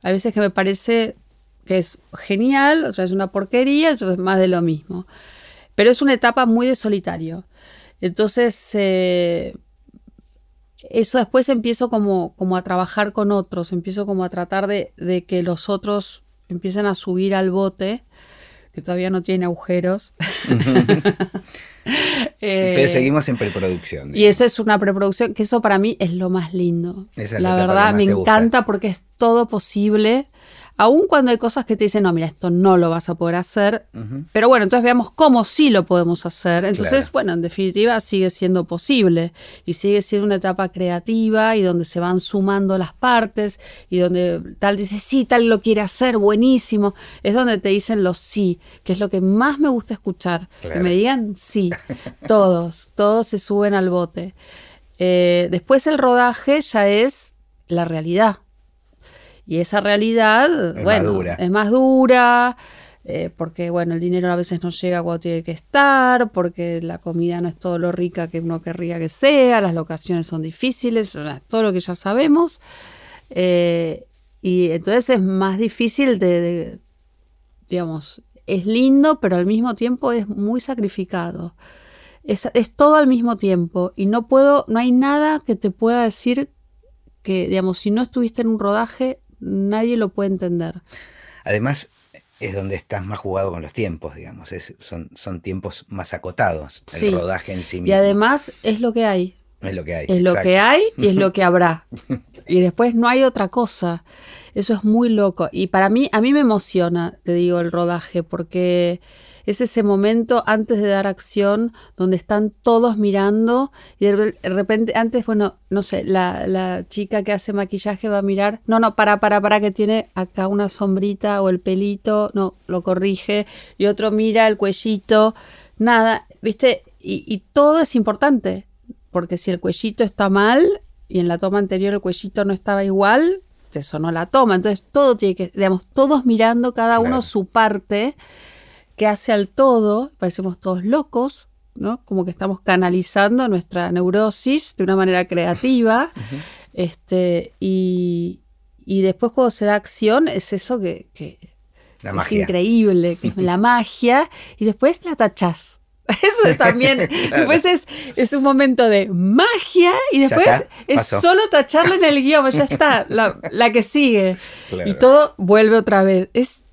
Hay veces que me parece que es genial, otra es una porquería, otra es más de lo mismo. Pero es una etapa muy de solitario. Entonces, eh, eso después empiezo como, como a trabajar con otros, empiezo como a tratar de, de que los otros empiezan a subir al bote, que todavía no tiene agujeros. Pero seguimos en preproducción. Y eso es una preproducción, que eso para mí es lo más lindo. la, verdad, me encanta porque es todo posible Aún cuando hay cosas que te dicen, no, mira, esto no lo vas a poder hacer. Pero bueno, entonces veamos cómo sí lo podemos hacer. Entonces, bueno, en definitiva sigue siendo posible y sigue siendo una etapa creativa y donde se van sumando las partes y donde tal dice, sí, tal lo quiere hacer, buenísimo. Es donde te dicen los sí, que es lo que más me gusta escuchar. Que me digan sí, todos, todos se suben al bote. Eh, después el rodaje ya es la realidad. Y esa realidad, es bueno, más es más dura, eh, porque bueno, el dinero a veces no llega cuando tiene que estar, porque la comida no es todo lo rica que uno querría que sea, las locaciones son difíciles, todo lo que ya sabemos. Eh, y entonces es más difícil de, digamos, es lindo, pero al mismo tiempo es muy sacrificado. es, es todo al mismo tiempo y no puedo, no hay nada que te pueda decir que, digamos, si no estuviste en un rodaje, nadie lo puede entender. Además, es donde estás más jugado con los tiempos, digamos. Es, son, son tiempos más acotados, el Sí. rodaje en sí mismo. Y además es lo que hay. es lo que hay. Es lo que hay y es lo que habrá. Y después no hay otra cosa. Eso es muy loco. Y para mí, a mí me emociona, te digo, el rodaje, porque es ese momento antes de dar acción donde están todos mirando y de re- de repente, antes, bueno, no sé, la, la chica que hace maquillaje va a mirar, no, no, para, para, para, que tiene acá una sombrita o el pelito, no, lo corrige, y otro mira el cuellito, nada, ¿viste? Y, y todo es importante porque si el cuellito está mal y en la toma anterior el cuellito no estaba igual, te sonó la toma. Entonces todo tiene que, digamos, todos mirando cada Claro. uno su parte que hace al todo, parecemos todos locos, ¿no? Como que estamos canalizando nuestra neurosis de una manera creativa. Este, y, y después cuando se da acción es eso que, que La es magia. increíble, que es la magia, y después la tachás. Eso es también. Después es, es un momento de magia y después está, es pasó. solo tacharlo en el guion, ya está, la, la que sigue. Claro. Y todo vuelve otra vez. Es,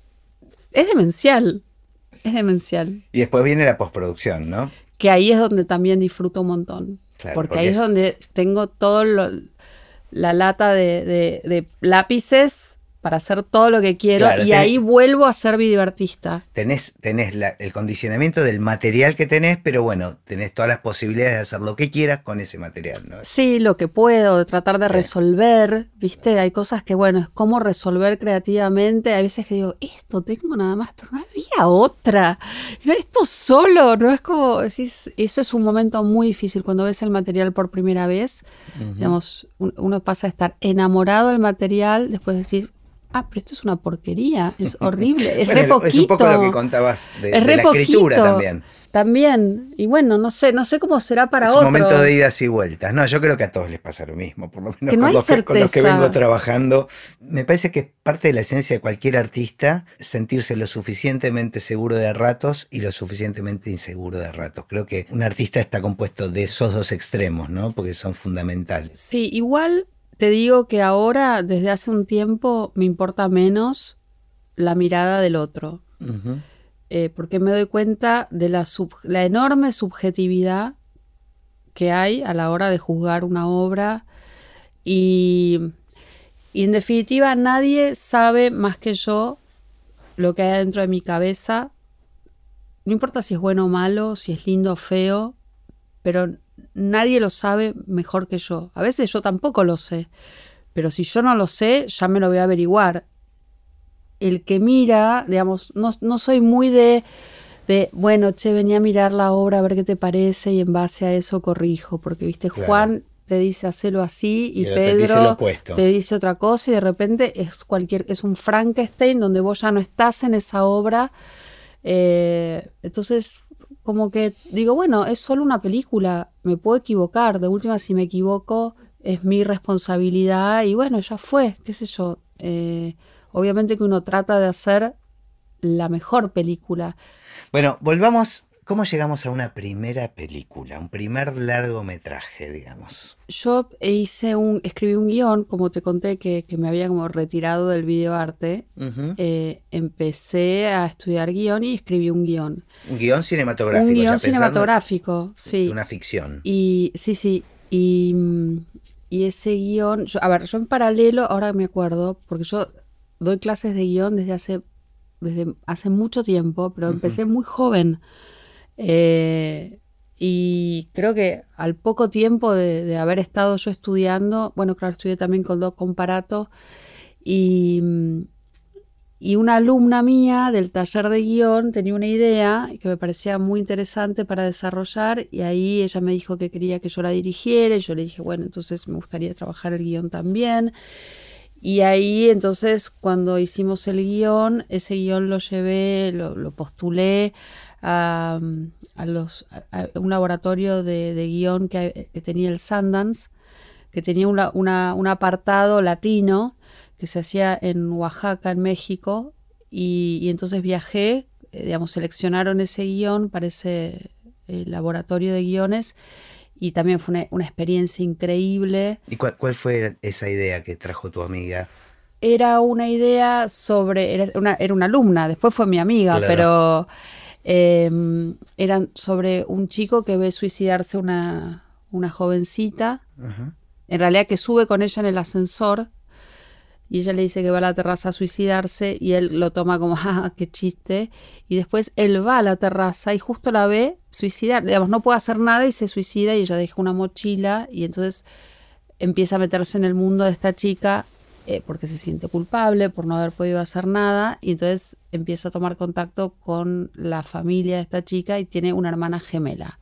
es demencial. Es demencial. Y después viene la postproducción, ¿no? Que ahí es donde también disfruto un montón. Claro, porque, porque ahí es es- donde tengo todo lo- la lata de, de- de lápices para hacer todo lo que quiero. Claro, y tenés- ahí vuelvo a ser videoartista. Tenés, tenés la- el condicionamiento del material que tenés, pero bueno, tenés todas las posibilidades de hacer lo que quieras con ese material, ¿no? Sí, lo que puedo, de tratar de Sí. resolver, ¿viste? Hay cosas que, bueno, es cómo resolver creativamente. Hay veces que digo, esto tengo nada más, pero no había otra. No, esto solo, no es como, decís, eso es un momento muy difícil cuando ves el material por primera vez. Digamos, un- uno pasa a estar enamorado del material, después decís, ah, pero esto es una porquería, es horrible, es Bueno, re poquito. es un poco lo que contabas de, Es la escritura poquito. también. También, y bueno, no sé, no sé cómo será para es otro. un momento de idas y vueltas. No, yo creo que a todos les pasa lo mismo, por lo menos Que no con, los que, con los que certeza. vengo trabajando. Me parece que es parte de la esencia de cualquier artista sentirse lo suficientemente seguro de ratos y lo suficientemente inseguro de ratos. Creo que un artista está compuesto de esos dos extremos, ¿no? Porque son fundamentales. Sí, igual te digo que ahora, desde hace un tiempo, me importa menos la mirada del otro. Eh, porque me doy cuenta de la, sub- la enorme subjetividad que hay a la hora de juzgar una obra y, y en definitiva nadie sabe más que yo lo que hay dentro de mi cabeza. No importa si es bueno o malo, si es lindo o feo, pero nadie lo sabe mejor que yo. A veces yo tampoco lo sé, pero si yo no lo sé, ya me lo voy a averiguar el que mira, digamos, no, no soy muy de, de, bueno, che, venía a mirar la obra a ver qué te parece y en base a eso corrijo, porque, viste, Claro. Juan te dice hacelo así y, te dice Pedro te dice otra cosa y de repente es cualquier, es un Frankenstein donde vos ya no estás en esa obra. Eh, entonces, como que digo, bueno, es solo una película, me puedo equivocar, de última si me equivoco es mi responsabilidad y bueno, ya fue, qué sé yo. Eh, obviamente que uno trata de hacer la mejor película. Bueno, volvamos. ¿Cómo llegamos a una primera película? Un primer largometraje, digamos. Yo hice un, escribí un guion, como te conté que, que me había como retirado del videoarte. Eh, empecé a estudiar guion y escribí un guion. Un guion cinematográfico. un guion cinematográfico, sí. Una ficción. Y sí, sí. Y, y ese guion, yo- a ver, yo en paralelo, ahora me acuerdo, porque yo doy clases de guion desde hace, desde hace mucho tiempo, pero empecé muy joven. Eh, y creo que al poco tiempo de, haber estado yo estudiando, bueno, claro, estudié también con Doc Comparato, y, mm, y una alumna mía del taller de guion tenía una idea que me parecía muy interesante para desarrollar y ahí ella me dijo que quería que yo la dirigiera y yo le dije, bueno, entonces me gustaría trabajar el guion también. Y ahí entonces cuando hicimos el guion, ese guion lo llevé, lo, lo postulé a, a los, a, a un laboratorio de, de guion que, que tenía el Sundance, que tenía una, una- un apartado latino que se hacía en Oaxaca, en México, y, y entonces viajé, eh, digamos, seleccionaron ese guion para ese, el laboratorio de guiones y también fue una, una experiencia increíble. ¿Y cuál, cuál, fue esa idea que trajo tu amiga? Era una idea sobre, era una, era una alumna, después fue mi amiga, Claro. pero eh, eran sobre un chico que ve suicidarse una, una jovencita, Ajá. en realidad que sube con ella en el ascensor y ella le dice que va a la terraza a suicidarse y él lo toma como, ah, qué chiste. Y después él va a la terraza y justo la ve suicidar, digamos, no puede hacer nada y se suicida y ella deja una mochila y entonces empieza a meterse en el mundo de esta chica eh, porque se siente culpable por no haber podido hacer nada y entonces empieza a tomar contacto con la familia de esta chica y tiene una hermana gemela.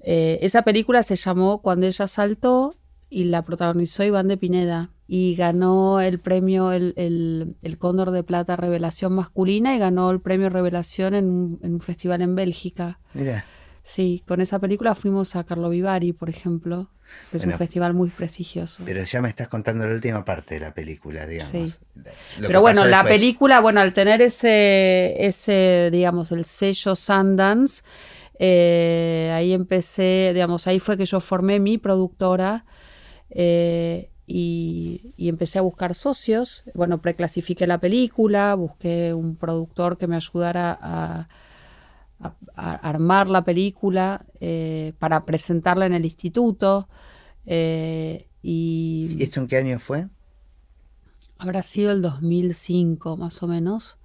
Eh, esa película se llamó Cuando ella saltó y la protagonizó Iván de Pineda y ganó el premio, el, el- el Cóndor de Plata Revelación Masculina y ganó el premio Revelación en un, festival en Bélgica. Mira, Sí, con esa película fuimos a Carlo Vivari, por ejemplo, que es Bueno, un festival muy prestigioso. pero ya me estás contando la última parte de la película, digamos. Sí. Pero bueno, la después. película, bueno, al tener ese, ese digamos, el sello Sundance, eh, ahí empecé, digamos, ahí fue que yo formé mi productora eh, y, y empecé a buscar socios. Bueno, preclasifiqué la película, busqué un productor que me ayudara a, a- a armar la película eh, para presentarla en el instituto. eh, y ¿Y esto en qué año fue? Habrá sido el 2005 más o menos,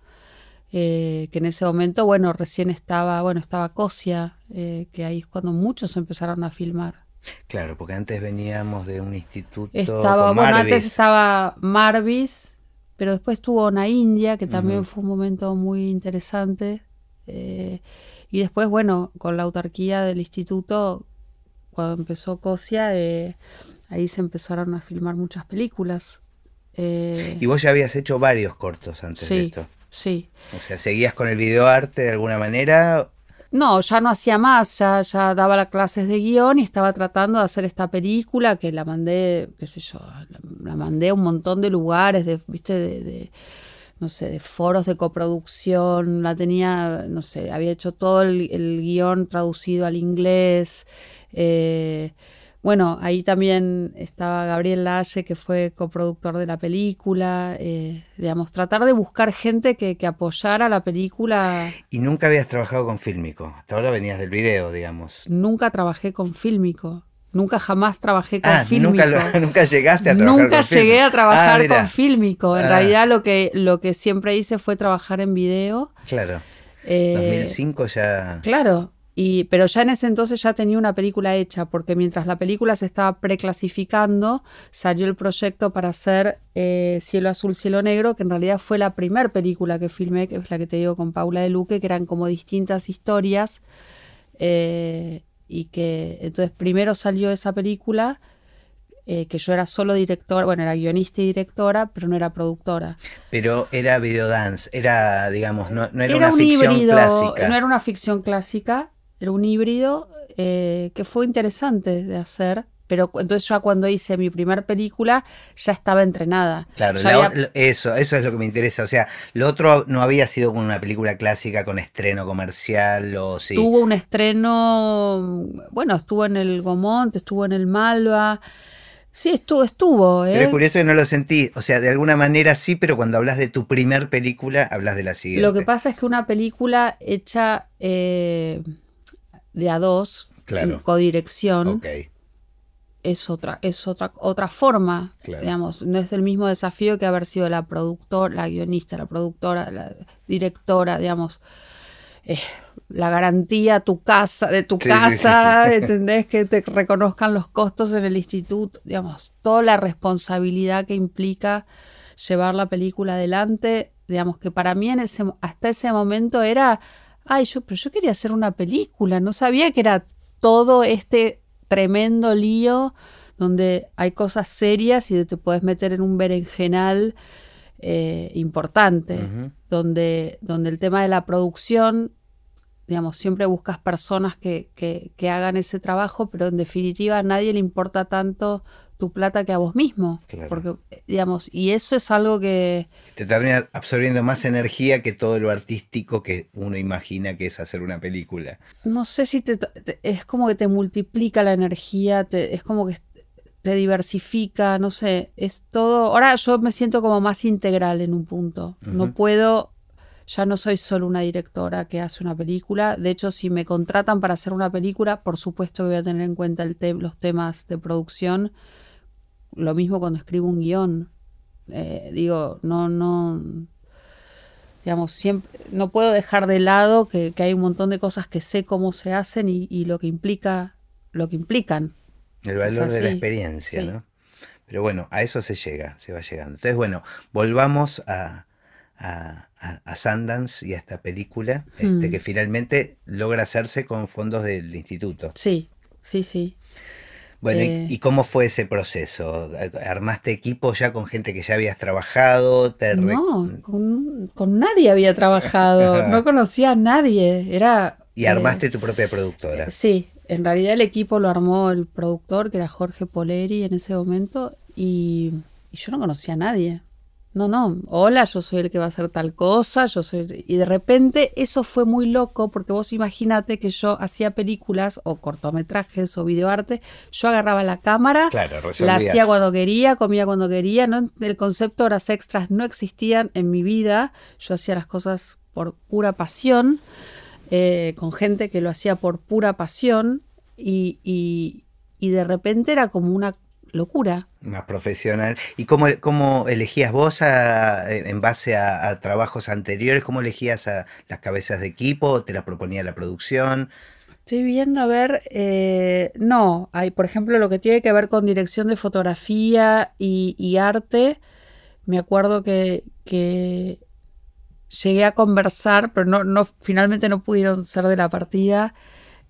eh, que en ese momento, bueno, recién estaba, bueno, estaba Cosia, que ahí es cuando muchos empezaron a filmar. Claro, porque antes veníamos de un instituto Estaba, con bueno, antes estaba Marvis, pero después estuvo Una India, que también fue un momento muy interesante. Eh, y después, bueno, con la autarquía del instituto, cuando empezó Cosia, eh, ahí se empezaron a filmar muchas películas. Eh, Y vos ya habías hecho varios cortos antes de esto. sí. O sea, ¿seguías con el videoarte de alguna manera? No, ya no hacía más, ya, ya daba las clases de guion y estaba tratando de hacer esta película que la mandé, qué sé yo, la, la mandé a un montón de lugares, de, viste, de, de, no sé, de foros de coproducción, la tenía, no sé, había hecho todo el, el guion traducido al inglés. eh, bueno, ahí también estaba Gabriel Lalle, que fue coproductor de la película. eh, digamos, tratar de buscar gente que, que apoyara la película. Y nunca habías trabajado con Fílmico. Hasta ahora venías del video, digamos. Nunca trabajé con Fílmico. Nunca jamás trabajé con Ah, Fílmico. nunca, lo- nunca llegaste a trabajar Nunca con llegué Fílmico. a trabajar Ah, con Fílmico. En Ah. realidad lo que, lo que siempre hice fue trabajar en video. Claro. Eh, 2005 ya... Claro, y, pero ya en ese entonces ya tenía una película hecha, porque mientras la película se estaba preclasificando, salió el proyecto para hacer eh, Cielo Azul, Cielo Negro, que en realidad fue la primera película que filmé, que es la que te digo con Paula de Luque, que eran como distintas historias. eh, y que entonces primero salió esa película, eh, que yo era solo directora, bueno, era guionista y directora, pero no era productora. Pero era videodance, era, digamos, no, no era, Era una un ficción híbrido, clásica. no era una ficción clásica, era un híbrido eh, que fue interesante de hacer. Pero entonces ya cuando hice mi primer película ya estaba entrenada. Claro, la había- eso, eso es lo que me interesa. O sea, lo otro no había sido como una película clásica con estreno comercial o sí. Tuvo un estreno, bueno, estuvo en el Gomont, estuvo en el Malva. Sí, estuvo, estuvo, ¿eh? Pero es curioso que no lo sentí. O sea, de alguna manera sí, pero cuando hablas de tu primer película, hablas de la siguiente. Lo que pasa es que una película hecha eh, de a dos, Claro. en codirección, Ok, es otra, es otra, otra forma, Claro. digamos, no es el mismo desafío que haber sido la productora, la guionista, la productora, la directora, digamos, eh, la garantía tu casa, de tu Sí, sí, casa, sí. ¿entendés? Que te reconozcan los costos en el instituto, digamos, toda la responsabilidad que implica llevar la película adelante, digamos que para mí en ese, hasta ese momento era, ay, yo, pero yo quería hacer una película, no sabía que era todo este tremendo lío donde hay cosas serias y te puedes meter en un berenjenal eh, importante, donde, donde el tema de la producción, digamos, siempre buscas personas que, que, que hagan ese trabajo, pero en definitiva a nadie le importa tanto tu plata que a vos mismo. Claro. Porque, digamos, y eso es algo que... Te termina absorbiendo más energía que todo lo artístico que uno imagina que es hacer una película. No sé si te, te- es como que te multiplica la energía, te- es como que te diversifica, no sé, es todo. Ahora yo me siento como más integral en un punto. No puedo, ya no soy solo una directora que hace una película. De hecho, si me contratan para hacer una película, por supuesto que voy a tener en cuenta el te- los temas de producción. Lo mismo cuando escribo un guion. Eh, digo, no, no digamos, siempre, no puedo dejar de lado que, que hay un montón de cosas que sé cómo se hacen y, y lo que implica, lo que implican. El valor de la experiencia, sí. ¿no? Pero bueno, a eso se llega, se va llegando. Entonces, bueno, volvamos a, a, Sundance y a esta película, este, Hmm. que finalmente logra hacerse con fondos del instituto. Sí, sí, sí. Bueno, ¿y- Eh. ¿y cómo fue ese proceso? ¿Armaste equipo ya con gente que ya habías trabajado? ¿Te re- No, con, con nadie había trabajado, no conocía a nadie, era... Y eh, armaste tu propia productora. Sí, en realidad el equipo lo armó el productor, que era Jorge Poleri en ese momento, y, y yo no conocía a nadie. No, no, hola, yo soy el que va a hacer tal cosa, yo soy... Y de repente eso fue muy loco, porque vos imagínate que yo hacía películas o cortometrajes o videoarte, yo agarraba la cámara, Claro, la hacía cuando quería, comía cuando quería, no, el concepto de horas extras no existían en mi vida, yo hacía las cosas por pura pasión, eh, con gente que lo hacía por pura pasión y, y- y de repente era como una locura. Más profesional. ¿Y cómo, cómo elegías vos a- en base a, a trabajos anteriores? ¿Cómo elegías a las cabezas de equipo? ¿Te las proponía la producción? Estoy viendo, a ver, eh, no, hay, por ejemplo, lo que tiene que ver con dirección de fotografía y, y arte, me acuerdo que, que llegué a conversar, pero no, no, finalmente no pudieron ser de la partida,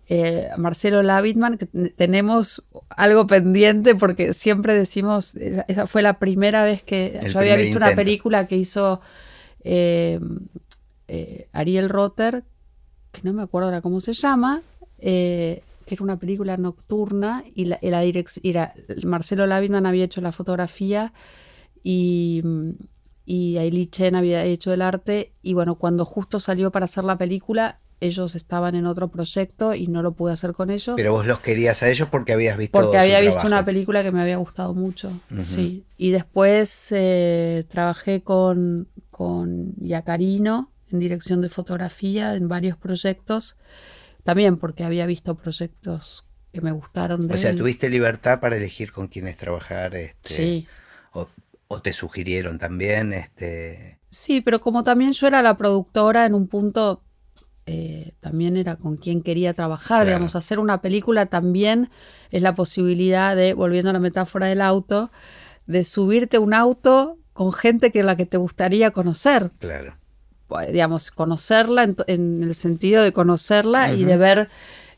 eh, Marcelo Lavitman, que ten- tenemos algo pendiente porque siempre decimos, esa, esa fue la primera vez que El yo había visto una película que hizo eh, eh, Ariel Rotter, que no me acuerdo ahora cómo se llama, que era una película nocturna y, la, y la direc- y la- Marcelo Lavitman había hecho la fotografía y, y Ailey Chen había hecho el arte y bueno, cuando justo salió para hacer la película, ellos estaban en otro proyecto y no lo pude hacer con ellos. Pero vos los querías a ellos porque habías visto Porque su había visto trabajo. una película que me había gustado mucho, sí. Y después eh, trabajé con, con Yacarino en dirección de fotografía en varios proyectos, también porque había visto proyectos que me gustaron de O sea, él. tuviste libertad para elegir con quiénes trabajar. Este, Sí, o, o te sugirieron también. Este, sí, pero como también yo era la productora en un punto, eh, también era con quien quería trabajar, Claro. digamos, hacer una película también es la posibilidad de, volviendo a la metáfora del auto, de subirte un auto con gente que la que te gustaría conocer, claro. pues, digamos, conocerla en, el sentido de conocerla y de ver,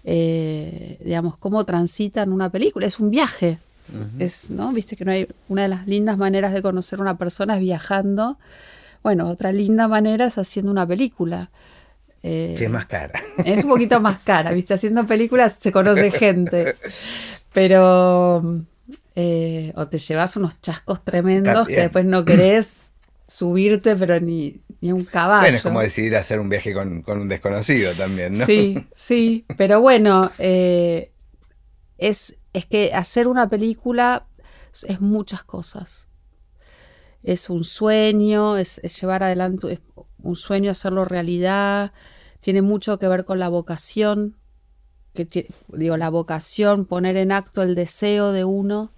eh, digamos, cómo transitan una película. Es un viaje, es, ¿no? Viste que no hay una de las lindas maneras de conocer a una persona es viajando. Bueno, otra linda manera es haciendo una película. Eh, Que es más cara. es un poquito más cara, ¿viste? Haciendo películas se conoce gente. Pero. eh, o te llevas unos chascos tremendos También. que después no querés subirte, pero ni, ni un caballo. Bueno, es como decidir hacer un viaje con, con un desconocido también, ¿no? Sí, sí. Pero bueno, eh, es, es que hacer una película es muchas cosas. Es un sueño, es, es llevar adelante es un sueño, hacerlo realidad. Tiene mucho que ver con la vocación. Que digo, la vocación, poner en acto el deseo de uno.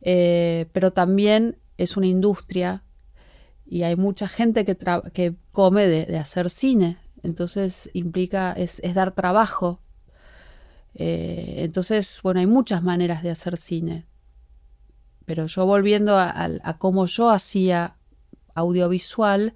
eh, pero también es una industria y hay mucha gente que, que come de, hacer cine. Entonces implica, es, dar trabajo. Eh, entonces, bueno, hay muchas maneras de hacer cine. Pero yo volviendo a- a cómo yo hacía audiovisual,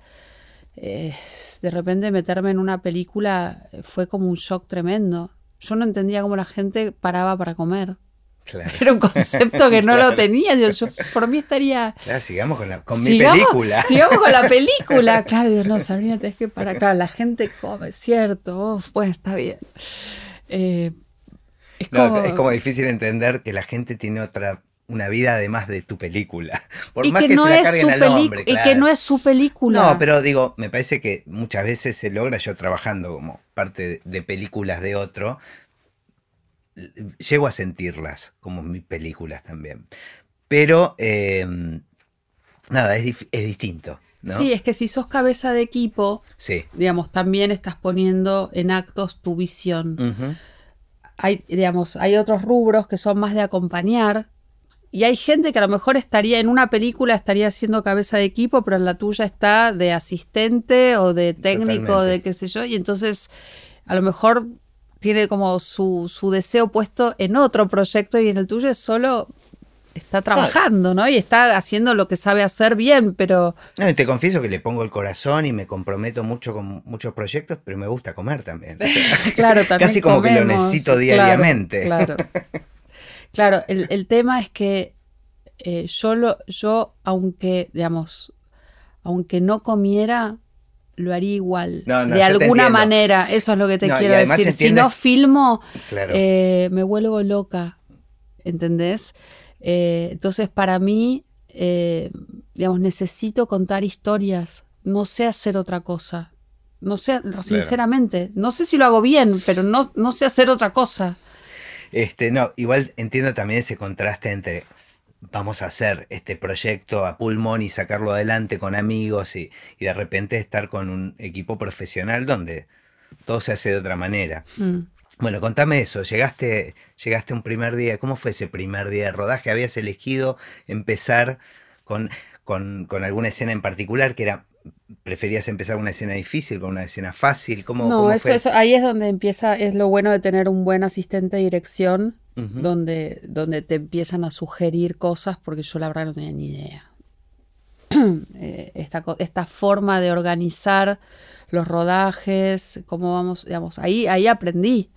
eh, de repente meterme en una película fue como un shock tremendo. Yo no entendía cómo la gente paraba para comer. Claro. Era un concepto que no Claro. lo tenía. Yo por mí estaría Claro, sigamos con, la, con mi Sigamos- película. Sigamos con la película. Claro, Dios, no, Sabrina, tenés que parar. Claro, la gente come, cierto. Uf, bueno, está bien. Eh, es No, como, es como difícil entender que la gente tiene otra una vida además de tu película. Por y más que, que, no se la es carguen su al hombre, y que claro. no es su película. No, pero digo, me parece que muchas veces se logra yo trabajando como parte de, películas de otro. Llego a sentirlas como mis películas también. Pero, eh, nada, es, es distinto. ¿no? Sí, es que si sos cabeza de equipo, Sí. digamos, también estás poniendo en actos tu visión. Hay, digamos, hay otros rubros que son más de acompañar. Y hay gente que a lo mejor estaría en una película, estaría siendo cabeza de equipo, pero en la tuya está de asistente o de técnico, Totalmente. de qué sé yo. Y entonces a lo mejor tiene como su, su deseo puesto en otro proyecto y en el tuyo es solo está trabajando, ¿no? Y está haciendo lo que sabe hacer bien, pero No, y te confieso que le pongo el corazón y me comprometo mucho con muchos proyectos, pero me gusta comer también. Claro, también Casi como que lo necesito diariamente. Claro. Claro, el, el tema es que eh, yo lo, yo, aunque, digamos, aunque no comiera, lo haría igual. No, no, de alguna manera, eso es lo que te No, quiero decir. Si no filmo, Claro. eh, me vuelvo loca. ¿Entendés? Eh, entonces, para mí, eh, digamos, necesito contar historias. No sé hacer otra cosa. No sé, sinceramente, no sé si lo hago bien, pero no, no sé hacer otra cosa. Este, no, igual entiendo también ese contraste entre vamos a hacer este proyecto a pulmón y sacarlo adelante con amigos y, y de repente estar con un equipo profesional donde todo se hace de otra manera. Mm. Bueno, contame eso, llegaste, llegaste un primer día, ¿cómo fue ese primer día de rodaje? ¿Habías elegido empezar con, con, con alguna escena en particular que era, preferías empezar una escena difícil, con una escena fácil? ¿Cómo, No, cómo eso, fue? eso, ahí es donde empieza, es lo bueno de tener un buen asistente de dirección, donde, donde te empiezan a sugerir cosas, porque yo la verdad no tenía ni idea. Eh, esta, esta forma de organizar los rodajes, cómo vamos, digamos, ahí, ahí aprendí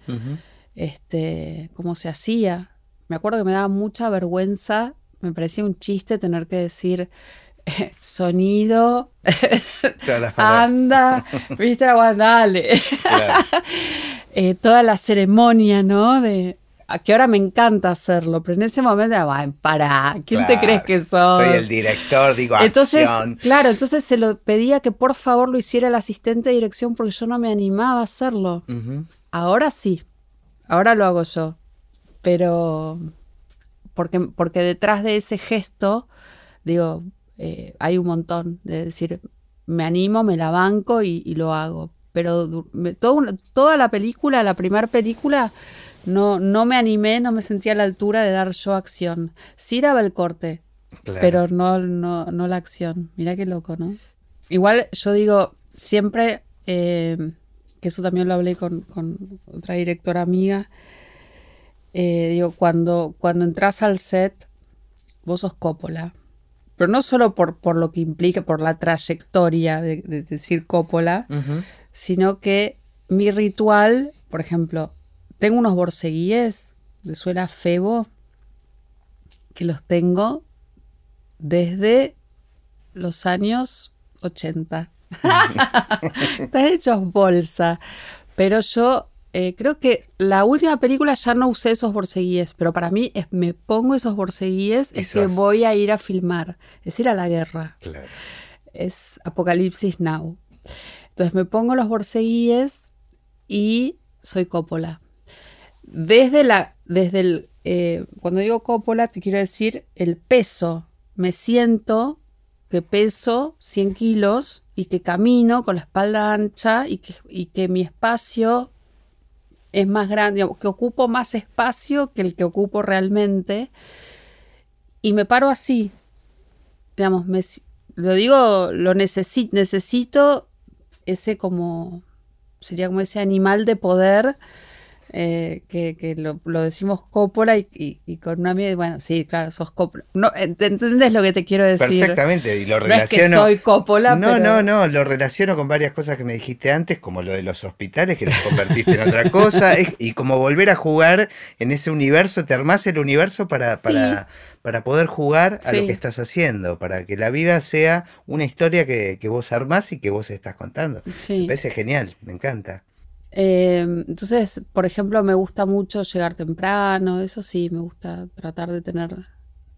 este, cómo se hacía. Me acuerdo que me daba mucha vergüenza, me parecía un chiste tener que decir sonido, anda, viste, la dale. Claro. Eh, toda la ceremonia, ¿no? De a que ahora me encanta hacerlo, pero en ese momento, ay, para, ¿quién te crees que sos? Soy el director, digo Entonces, acción. claro, entonces se lo pedía que por favor lo hiciera el asistente de dirección porque yo no me animaba a hacerlo. Ahora sí, ahora lo hago yo, pero porque, porque detrás de ese gesto, digo, eh, hay un montón de decir, me animo, me la banco y, y lo hago. Pero me- toda, la película, la primera película, no, no me animé, no me sentía a la altura de dar yo acción. Sí daba el corte, Claro. pero no, no, no la acción. Mira qué loco, ¿no? Igual yo digo, siempre, eh, que eso también lo hablé con, con otra directora amiga, eh, digo, cuando, cuando entras al set, vos sos Coppola. Pero no solo por, por lo que implica, por la trayectoria de, de decir Coppola, sino que mi ritual, por ejemplo, tengo unos borceguíes de suela Febo que los tengo desde los años 80. Están hechos bolsa. Pero yo eh, creo que la última película ya no usé esos borceguíes, pero para mí es, me pongo esos borceguíes, Y es que voy a ir a filmar, es ir a la guerra Claro. es Apocalipsis Now. Entonces me pongo los borceguíes y soy Coppola. Desde la, desde el, eh, cuando digo Coppola, te quiero decir el peso. Me siento que peso 100 kilos y que camino con la espalda ancha y que, y que mi espacio es más grande, que ocupo más espacio que el que ocupo realmente. Y me paro así, digamos, me, lo digo, lo necesito, necesito ese como, sería como ese animal de poder, eh, que, que lo, lo decimos Coppola y, y- y con una amiga, bueno, sí, claro, sos Coppola. No, ent- ¿Entendés lo que te quiero decir? Perfectamente, y lo No es que relaciono. soy Coppola, no, pero... no, no, lo relaciono con varias cosas que me dijiste antes, como lo de los hospitales, que los convertiste en otra cosa, es- y como volver a jugar en ese universo, te armás el universo para, Sí. para, para poder jugar a lo que estás haciendo, para que la vida sea una historia que, que vos armás y que vos estás contando. Sí. Me parece genial, me encanta. Eh, entonces, por ejemplo, me gusta mucho llegar temprano, eso sí, me gusta tratar de tener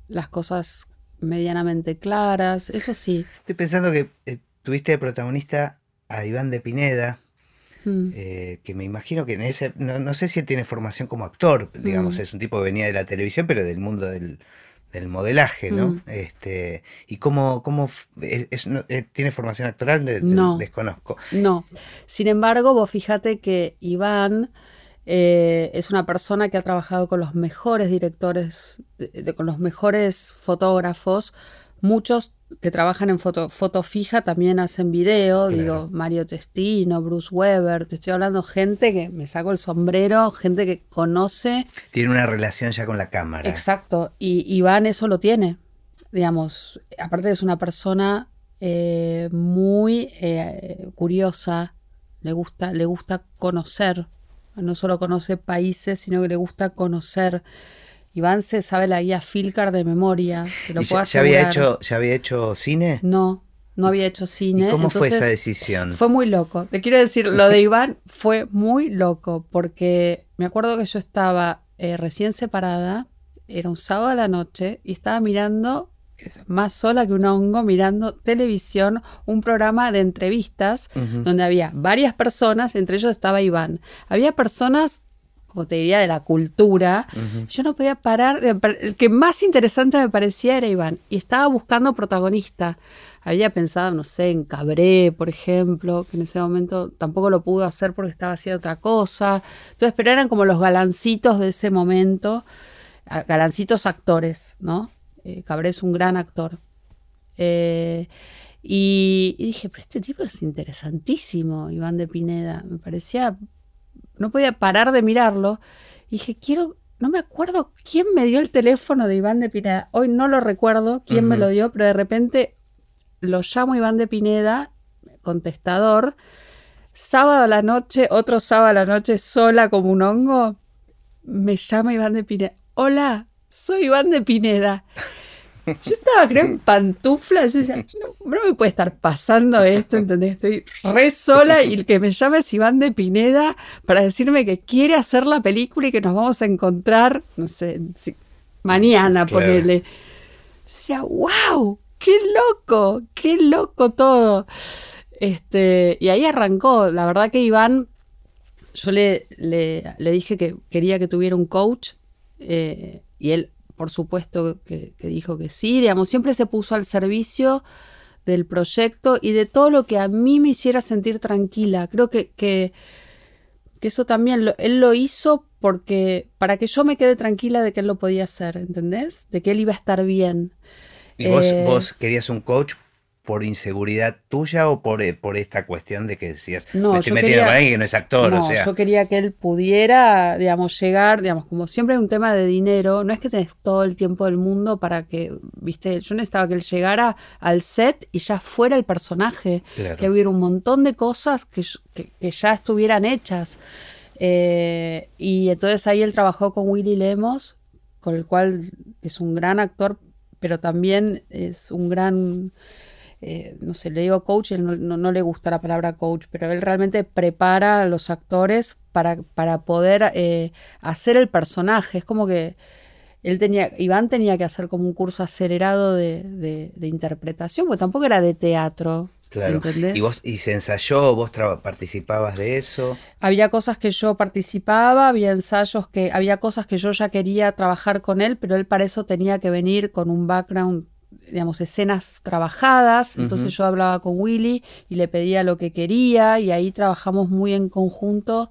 las cosas medianamente claras, eso sí. Estoy pensando que eh, tuviste de protagonista a Iván de Pineda, Mm. eh, que me imagino que en ese, no, no sé si él tiene formación como actor, digamos, Mm. es un tipo que venía de la televisión, pero del mundo del, del modelaje, ¿no? Mm. Este, y cómo, cómo es- es- eh, tiene formación actoral, De- de- No. desconozco. No. Sin embargo, vos fíjate que Iván eh, es una persona que ha trabajado con los mejores directores, de- de- con los mejores fotógrafos. Muchos que trabajan en foto, foto fija también hacen video. Claro. Digo, Mario Testino, Bruce Weber. Te estoy hablando gente que me saco el sombrero, gente que conoce Tiene una relación ya con la cámara. Exacto, y Iván eso lo tiene, digamos, aparte es una persona eh, muy eh, curiosa, le gusta, le gusta conocer, no solo conoce países, sino que le gusta conocer. Iván se sabe la guía Filcar de memoria, te lo ¿Y puedo ya, había hecho, ¿Ya había hecho cine? No, no había hecho cine. ¿Y cómo fue esa decisión? fue muy loco. Te quiero decir, lo de Iván fue muy loco porque me acuerdo que yo estaba eh, recién separada, era un sábado a la noche y estaba mirando, más sola que un hongo, mirando televisión, un programa de entrevistas donde había varias personas, entre ellos estaba Iván. Había personas, como te diría, de la cultura. Yo no podía parar, de- el que más interesante me parecía era Iván y estaba buscando protagonista. Había pensado, no sé, en Cabré, por ejemplo, que en ese momento tampoco lo pudo hacer porque estaba haciendo otra cosa. Entonces, pero eran como los galancitos de ese momento, galancitos actores, ¿no? Eh, Cabré es un gran actor. Eh, y, y dije, pero este tipo es interesantísimo, Iván de Pineda. Me parecía, no podía parar de mirarlo. Y dije, quiero, no me acuerdo quién me dio el teléfono de Iván de Pineda. Hoy no lo recuerdo quién me lo dio, pero de repente lo llamo Iván de Pineda, contestador. Sábado a la noche, otro sábado a la noche, sola como un hongo, me llama Iván de Pineda. Hola, soy Iván de Pineda. Yo estaba, creo, en pantuflas. Yo decía, no, no me puede estar pasando esto, ¿entendés? Estoy re sola y el que me llama es Iván de Pineda para decirme que quiere hacer la película y que nos vamos a encontrar, no sé, si- mañana, Claro. ponele. Yo decía, wow, qué loco, qué loco todo. Este, y ahí arrancó. La verdad que Iván, yo le, le, le dije que quería que tuviera un coach eh, y él, por supuesto, que, que dijo que sí. Digamos, siempre se puso al servicio del proyecto y de todo lo que a mí me hiciera sentir tranquila. Creo que, que, que eso también lo- él lo hizo porque para que yo me quede tranquila de que él lo podía hacer, ¿entendés? De que él iba a estar bien. ¿Y vos, Eh, vos querías un coach por inseguridad tuya o por, eh, por esta cuestión de que decías, No, me estoy yo metiendo quería- con alguien que no es actor? no, o sea, yo quería que él pudiera, digamos, llegar, digamos, como siempre hay un tema de dinero, no es que tenés todo el tiempo del mundo para que, viste, yo necesitaba que él llegara al set y ya fuera el personaje, Claro. que hubiera un montón de cosas que- que ya estuvieran hechas. Eh, y entonces ahí él trabajó con Willy Lemos, con el cual es un gran actor, pero también es un gran eh, no sé, le digo coach, él no, no- no le gusta la palabra coach, pero él realmente prepara a los actores para, para poder eh, hacer el personaje. Es como que él tenía, Iván tenía que hacer como un curso acelerado de, de- de interpretación, porque tampoco era de teatro. claro. ¿entendés? ¿Y, vos, ¿Y se ensayó? ¿Vos participabas de eso? Había cosas que yo participaba, había ensayos que, había cosas que yo ya quería trabajar con él, pero él para eso tenía que venir con un background, digamos, escenas trabajadas. Entonces yo hablaba con Willy y le pedía lo que quería y ahí trabajamos muy en conjunto,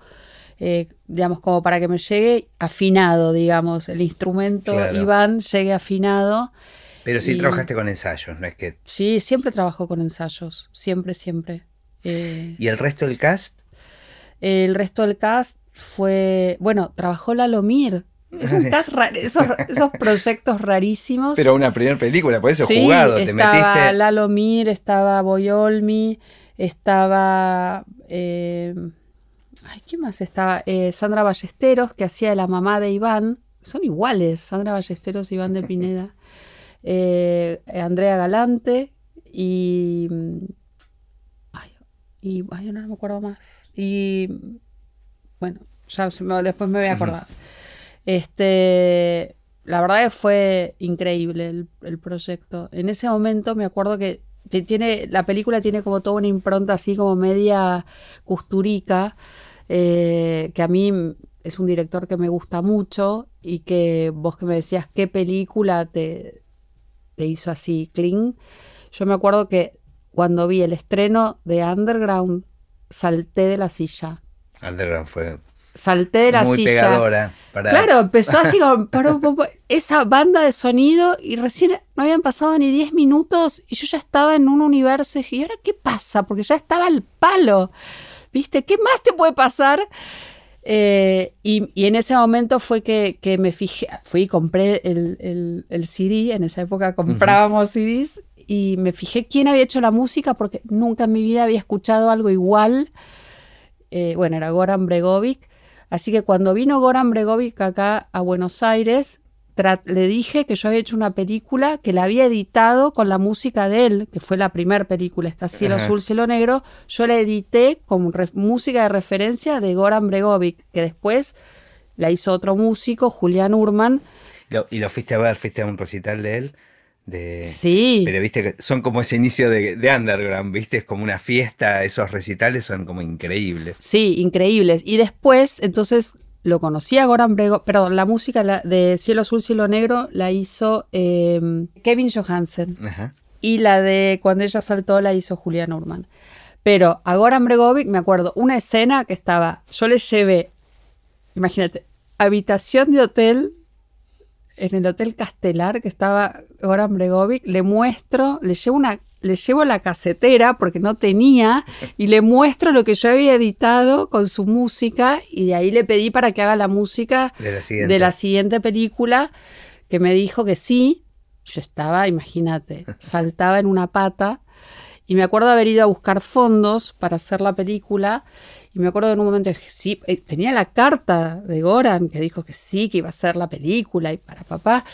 eh, digamos, como para que me llegue afinado, digamos, el instrumento Claro. Iván llegue afinado. Pero sí Y- trabajaste con ensayos, no es que... Sí, siempre trabajo con ensayos, siempre, siempre. Eh, ¿Y el resto del cast? El resto del cast fue, bueno, trabajó Lalomir. Es un esos, esos proyectos rarísimos. Pero una primera película, por eso Sí, jugado, te estaba metiste... Lalomir, estaba Boyolmi, estaba... eh, ay, ¿qué más? Estaba eh, Sandra Ballesteros, que hacía de la mamá de Iván. Son iguales, Sandra Ballesteros y Iván de Pineda. Eh, Andrea Galante y... Ay, y ay, no me acuerdo más. Y bueno, ya se me- después me voy a acordar. Este, la verdad que fue increíble el, el proyecto. En ese momento me acuerdo que tiene, la película tiene como toda una impronta así como media custurica, eh, que a mí es un director que me gusta mucho y que vos que me decías qué película te, te hizo así clean. Yo me acuerdo que cuando vi el estreno de Underground, salté de la silla. Underground fue Salté de la muy silla. pegadora. Para... Claro, empezó así como esa banda de sonido y recién no habían pasado ni 10 minutos y yo ya estaba en un universo y dije, ¿y ahora qué pasa? Porque ya estaba al palo. ¿Viste? ¿Qué más te puede pasar? Eh, y, y en ese momento fue que, que me fijé, fui y compré el, el- el CD, en esa época comprábamos CDs y me fijé quién había hecho la música porque nunca en mi vida había escuchado algo igual. Eh, bueno, era Goran Bregovic. Así que cuando vino Goran Bregovic acá a Buenos Aires, le dije que yo había hecho una película que la había editado con la música de él, que fue la primera película, esta Cielo Ajá. Azul, Cielo Negro. Yo la edité con música de referencia de Goran Bregovic, que después la hizo otro músico, Julián Urman. Lo- y lo fuiste a ver, fuiste a un recital de él. De... Sí, Pero viste que son como ese inicio de, de Underground, viste, es como una fiesta, esos recitales son como increíbles. sí, increíbles. Y después, entonces, lo conocí a Goran Bregovic, perdón, la música la- de Cielo Azul, Cielo Negro la hizo eh, Kevin Johansen. Ajá. y la de cuando ella saltó la hizo Julián Urman. Pero a Goran Bregovic me acuerdo una escena que estaba, yo le llevé, imagínate, habitación de hotel en el Hotel Castelar que estaba Goran Bregovic, le muestro, le llevo una le llevo la casetera porque no tenía y le muestro lo que yo había editado con su música y de ahí le pedí para que haga la música De la siguiente. de la siguiente película que me dijo que sí. Yo estaba, imagínate, saltaba en una pata y me acuerdo haber ido a buscar fondos para hacer la película y me acuerdo en un momento dije, sí, eh, tenía la carta de Goran que dijo que sí, que iba a hacer la película y para papá.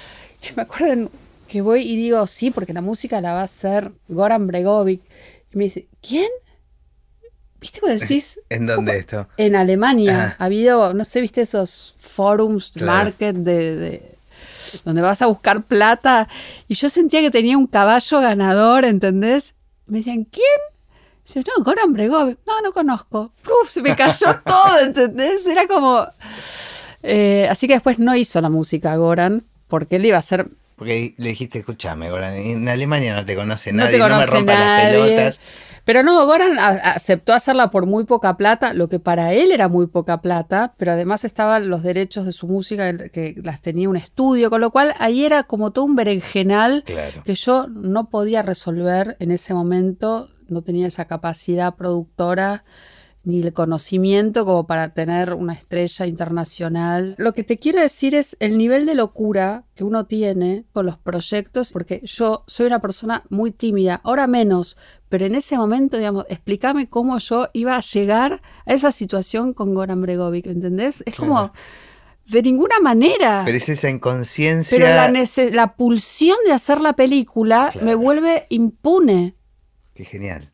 Y me acuerdo que voy y digo, sí, porque la música la va a hacer Goran Bregovic. Y me dice, ¿quién? ¿Viste cuando decís? ¿En dónde esto? En Alemania Ah. ha habido, no sé, viste esos forums, Claro. market de, de- donde vas a buscar plata. Y yo sentía que tenía un caballo ganador, ¿entendés? Me decían, ¿quién? Yo, no, Goran Bregovic. No, no conozco. Uf, se me cayó todo, ¿entendés? Era como... Eh, así que después no hizo la música Goran, porque él iba a hacer Porque le dijiste, escúchame, Goran, en Alemania no te conoce No nadie, te no, me conoce rompas las nadie. pelotas. Pero no, Goran aceptó hacerla por muy poca plata, lo que para él era muy poca plata, pero además estaban los derechos de su música que que las tenía un estudio, con lo cual ahí era como todo un berenjenal Claro. que yo no podía resolver en ese momento, no tenía esa capacidad productora ni el conocimiento como para tener una estrella internacional. Lo que te quiero decir es el nivel de locura que uno tiene con los proyectos, porque yo soy una persona muy tímida, ahora menos, pero en ese momento, digamos, explícame cómo yo iba a llegar a esa situación con Goran Bregovic, ¿entendés? Es como, de ninguna manera. Pero es esa inconsciencia. Pero la, la pulsión de hacer la película Claro. me vuelve impune. Qué genial.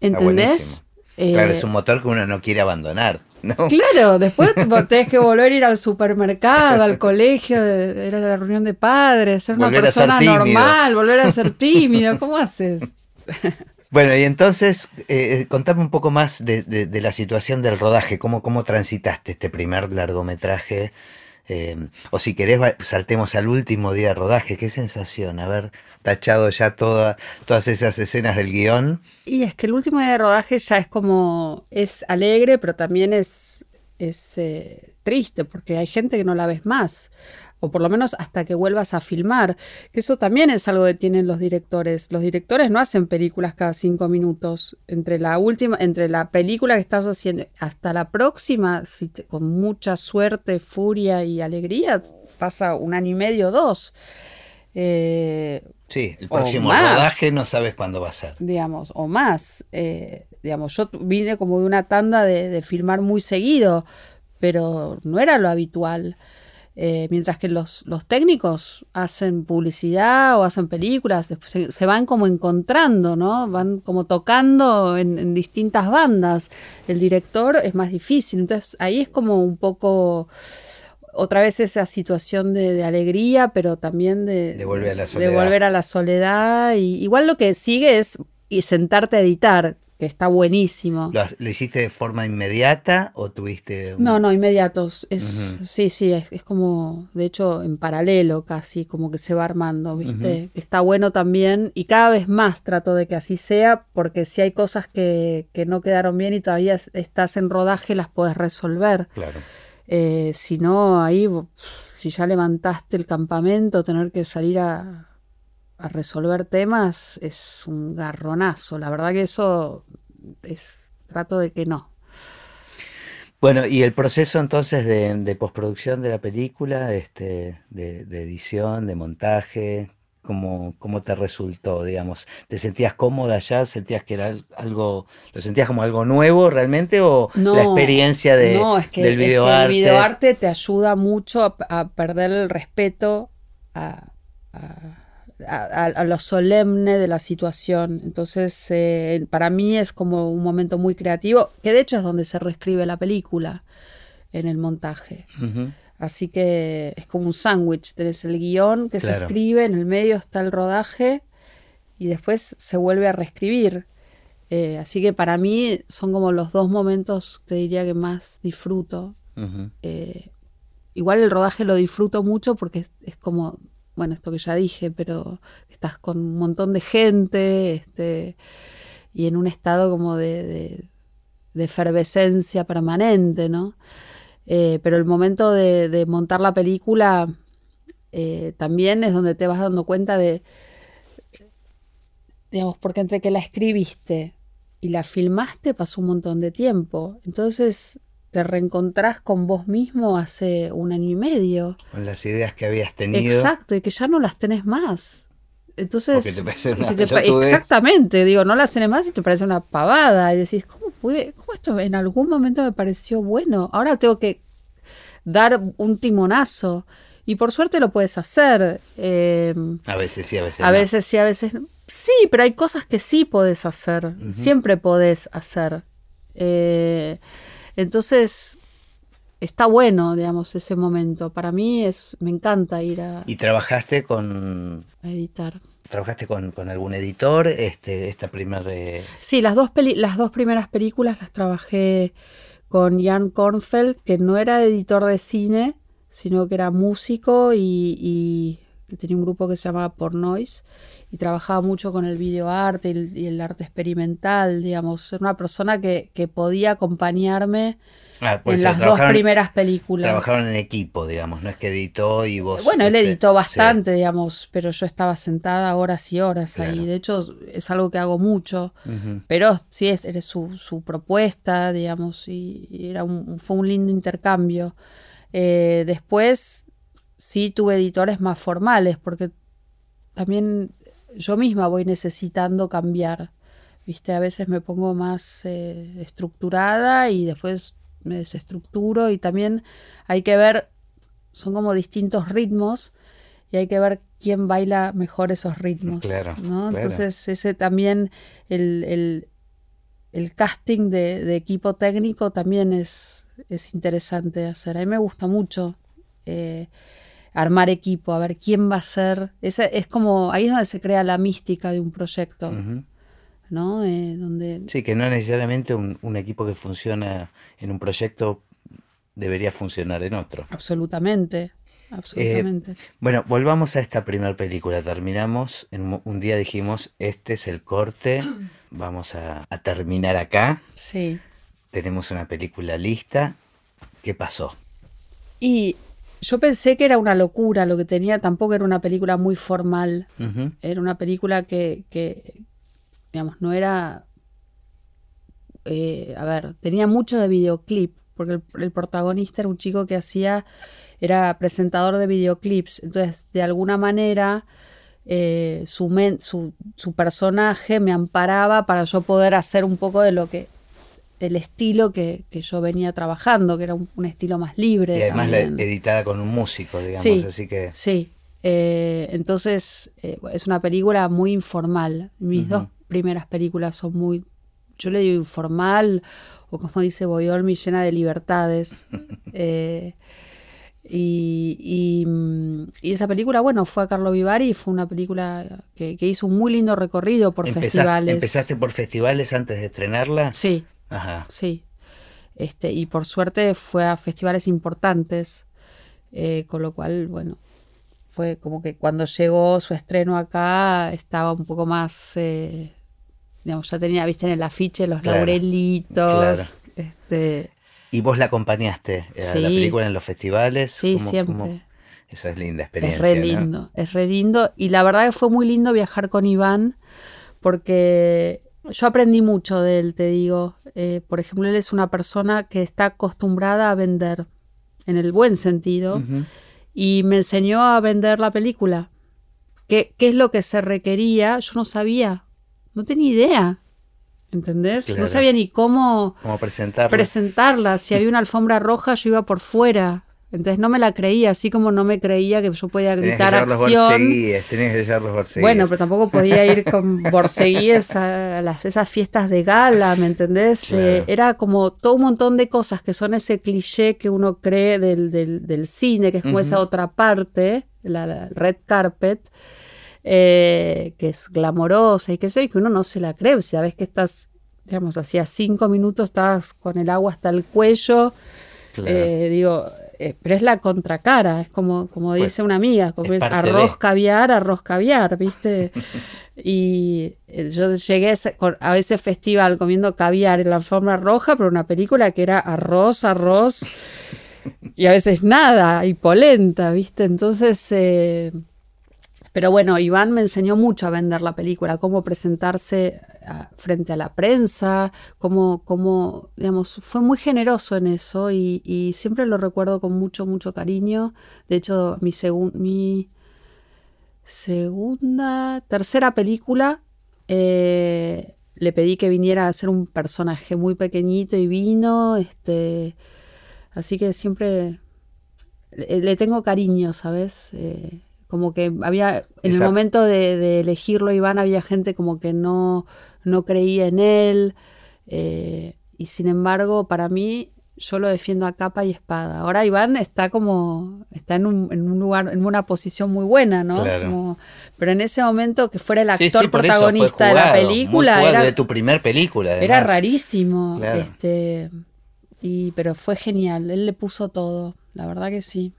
¿Entendés? Eh, Claro, es un motor que uno no quiere abandonar, ¿no? Claro, después tenés que volver a ir al supermercado, al colegio, ir a la reunión de padres, ser una Volver a ser persona tímido. normal, volver a ser tímido. ¿Cómo haces? Bueno, y entonces, eh, contame un poco más de, de- de la situación del rodaje, cómo, cómo transitaste este primer largometraje, eh, o si querés, saltemos al último día de rodaje, qué sensación, haber tachado ya toda, todas esas escenas del guion. Y es que el último día de rodaje ya es como, es alegre, pero también es, es eh, triste, porque hay gente que no la ves más, o por lo menos hasta que vuelvas a filmar, que eso también es algo que tienen los directores. Los directores no hacen películas cada cinco minutos. Entre la última, entre la película que estás haciendo hasta la próxima, si te- con mucha suerte, furia y alegría, pasa un año y medio, dos. Eh, Sí, el próximo más. rodaje no sabes cuándo va a ser. digamos, o más. Eh, digamos, yo vine como de una tanda de, de filmar muy seguido, pero no era lo habitual. Eh, mientras que los, los técnicos hacen publicidad o hacen películas, después se, se van como encontrando, ¿no? Van como tocando en, en distintas bandas. El director es más difícil, entonces ahí es como un poco otra vez esa situación de, alegría, pero también de, de, volver a la soledad. De volver a la soledad. Y, igual lo que sigue es y sentarte a editar, que está buenísimo. ¿Lo, hiciste de forma inmediata o tuviste...? No, no, inmediatos. Es, Sí, sí, es, como, de hecho, en paralelo casi, como que se va armando, ¿viste? Está bueno también y cada vez más trato de que así sea, porque si hay cosas que, que no quedaron bien y todavía estás en rodaje, las puedes resolver. Claro. Eh, si no, ahí, si ya levantaste el campamento, tener que salir a, a resolver temas es un garronazo. La verdad que eso es trato de que no. Bueno, y el proceso entonces de, postproducción de la película, este, de, edición, de montaje, ¿cómo, ¿cómo, te resultó, digamos? ¿Te sentías cómoda ya? ¿Sentías que era algo, lo sentías como algo nuevo realmente o la experiencia de, del videoarte? el videoarte te ayuda mucho a, perder el respeto a a, lo solemne de la situación. Entonces, eh, para mí es como un momento muy creativo, que de hecho es donde se reescribe la película en el montaje. Así que es como un sándwich, tenés el guion que se escribe, en el medio está el rodaje y después se vuelve a reescribir. Eh, así que para mí son como los dos momentos que diría que más disfruto. Eh, igual el rodaje lo disfruto mucho porque es como bueno, esto que ya dije, pero estás con un montón de gente este, y en un estado como de, efervescencia permanente, ¿no? Eh, pero el momento de, montar la película eh, también es donde te vas dando cuenta de, digamos, porque entre que la escribiste y la filmaste pasó un montón de tiempo. Entonces te reencontrás con vos mismo hace un año y medio. Con las ideas que habías tenido. Exacto, y que ya no las tenés más. Entonces, Porque te parece una exactamente, digo, no las tenés más y te parece una pavada. Y decís, ¿cómo pude? ¿Cómo esto en algún momento me pareció bueno? Ahora tengo que dar un timonazo. Y por suerte lo puedes hacer. Em, a veces sí, a veces A veces sí, a veces no. Sí, pero hay cosas que sí podés hacer. Siempre podés hacer. Eh, entonces, está bueno, digamos, ese momento. Para mí es, me encanta ir a... ¿Y trabajaste con... A editar. ¿Trabajaste con, algún editor este, esta primera... Sí, las dos, las dos primeras películas las trabajé con Jan Kornfeld, que no era editor de cine, sino que era músico y, tenía un grupo que se llamaba Pornoise y trabajaba mucho con el videoarte y y el arte experimental, digamos. Era una persona que, que podía acompañarme ah, pues en las dos primeras películas. Trabajaron en equipo, digamos, no es que editó y vos... Bueno, él este, editó bastante, digamos, pero yo estaba sentada horas y horas ahí. De hecho, es algo que hago mucho, pero sí, es, su, su propuesta, digamos, y, era un, fue un lindo intercambio. Eh, después sí tuve editores más formales, porque también yo misma voy necesitando cambiar. Viste, a veces me pongo más eh, estructurada y después me desestructuro y también hay que ver, son como distintos ritmos y hay que ver quién baila mejor esos ritmos. ¿no? Entonces ese también, el, el, casting de, equipo técnico también es, es interesante de hacer. A mí me gusta mucho. Eh, armar equipo, a ver quién va a ser. Es, es como, ahí es donde se crea la mística de un proyecto. ¿no? Eh, donde... Sí, que no necesariamente un, equipo que funciona en un proyecto debería funcionar en otro. Absolutamente. Absolutamente. Eh, bueno, volvamos a esta primera película. Terminamos, en un día dijimos, este es el corte, vamos a, a terminar acá. Sí. Tenemos una película lista. ¿Qué pasó? Y yo pensé que era una locura lo que tenía, tampoco era una película muy formal. Era una película que, que digamos, no era... Eh, a ver, tenía mucho de videoclip, porque el, protagonista era un chico que hacía, era presentador de videoclips, entonces de alguna manera eh, su, su, su personaje me amparaba para yo poder hacer un poco de lo que del estilo que, yo venía trabajando, que era un, estilo más libre. Y además editada con un músico, digamos, así que... Sí, eh, entonces eh, es una película muy informal. Mis dos primeras películas son muy, yo le digo informal, o como dice Boyolmi, llena de libertades. Eh, Y, y, esa película, bueno, fue a Carlo Vivari y fue una película que, hizo un muy lindo recorrido por festivales. ¿Empezaste por festivales antes de estrenarla? Sí. Ajá. Sí. Este, y por suerte fue a festivales importantes, eh, con lo cual, bueno, fue como que cuando llegó su estreno acá estaba un poco más, eh, digamos, ya tenía, viste, en el afiche los laurelitos. Este, ¿Y vos la acompañaste a la película en los festivales? Sí, siempre. Esa es linda experiencia. Es re lindo, es re lindo. Y la verdad que fue muy lindo viajar con Iván porque yo aprendí mucho de él, te digo. Eh, por ejemplo, él es una persona que está acostumbrada a vender, en el buen sentido, y me enseñó a vender la película. ¿Qué, ¿Qué, es lo que se requería? Yo no sabía, no tenía idea. ¿Entendés? No sabía ni cómo, ¿Cómo presentarla. presentarla. Si había una alfombra roja, yo iba por fuera. Entonces no me la creía, así como no me creía que yo podía gritar acción. Tenías que llevar los Bueno, pero tampoco podía ir con borceguíes a las, esas fiestas de gala, ¿me entendés? Eh, era como todo un montón de cosas que son ese cliché que uno cree del, del, cine, que es como esa otra parte, la, red carpet. Eh, que es glamorosa y que sé, y que uno no se la cree, si sabes que estás, digamos, hacía cinco minutos estabas con el agua hasta el cuello, eh, digo, eh, pero es la contracara, es como, como pues, dice una amiga, como es, arroz caviar, arroz caviar, ¿viste? y eh, yo llegué a ese, festival comiendo caviar en la forma roja, pero una película que era arroz, arroz, y a veces nada, y polenta, ¿viste? Entonces... Eh, pero bueno, Iván me enseñó mucho a vender la película, cómo presentarse frente a la prensa, cómo, cómo, digamos, fue muy generoso en eso y, siempre lo recuerdo con mucho, mucho cariño. De hecho, mi, mi segunda, tercera película, eh, le pedí que viniera a ser un personaje muy pequeñito y vino, este, así que siempre le, tengo cariño, ¿sabes? Eh, como que había, en el momento de, elegirlo, Iván, había gente como que no, no creía en él. Eh, y sin embargo, para mí, yo lo defiendo a capa y espada. Ahora Iván está como, está en un, en un lugar, en una posición muy buena, ¿no? pero en ese momento que fuera el actor protagonista de la película. era de tu primer película. Era rarísimo. Este, y, pero fue genial. Él le puso todo. La verdad que sí.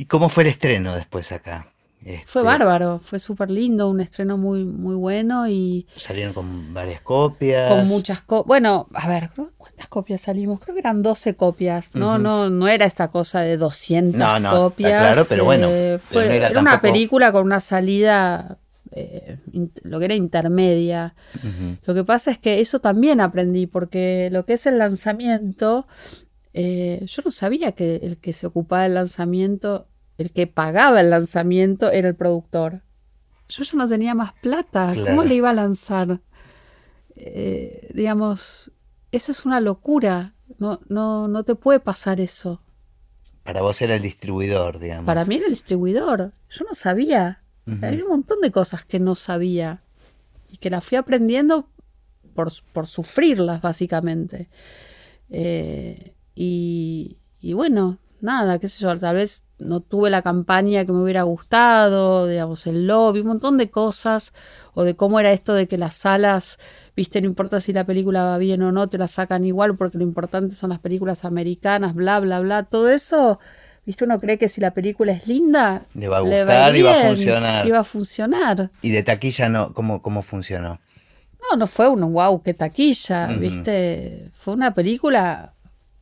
¿Y cómo fue el estreno después acá? Fue este, bárbaro, fue súper lindo, un estreno muy, muy bueno y... Salieron con varias copias. Con muchas copias. Bueno, a ver, ¿cuántas copias salimos? Creo que eran 12 copias, ¿no? no, no era esa cosa de 200 no, no, copias. Claro, pero bueno. Eh, fue, era, una película con una salida, eh, lo que era intermedia. Lo que pasa es que eso también aprendí, porque lo que es el lanzamiento eh, yo no sabía que el que se ocupaba del lanzamiento, el que pagaba el lanzamiento era el productor. Yo ya no tenía más plata. ¿Cómo le iba a lanzar? Eh, digamos, eso es una locura. No, no, no te puede pasar eso. Para vos era el distribuidor, digamos. Para mí era el distribuidor. Yo no sabía. Había un montón de cosas que no sabía y que las fui aprendiendo por, por sufrirlas, básicamente. Eh, y, bueno, nada, qué sé yo, tal vez no tuve la campaña que me hubiera gustado, digamos, el lobby, un montón de cosas, o de cómo era esto de que las salas, viste, no importa si la película va bien o no, te la sacan igual porque lo importante son las películas americanas, bla, bla, bla, todo eso, viste, uno cree que si la película es linda, le va a gustar y va a funcionar. Y va a funcionar. ¿Y de taquilla no, cómo, cómo funcionó? No, no fue un wow, qué taquilla, viste, fue una película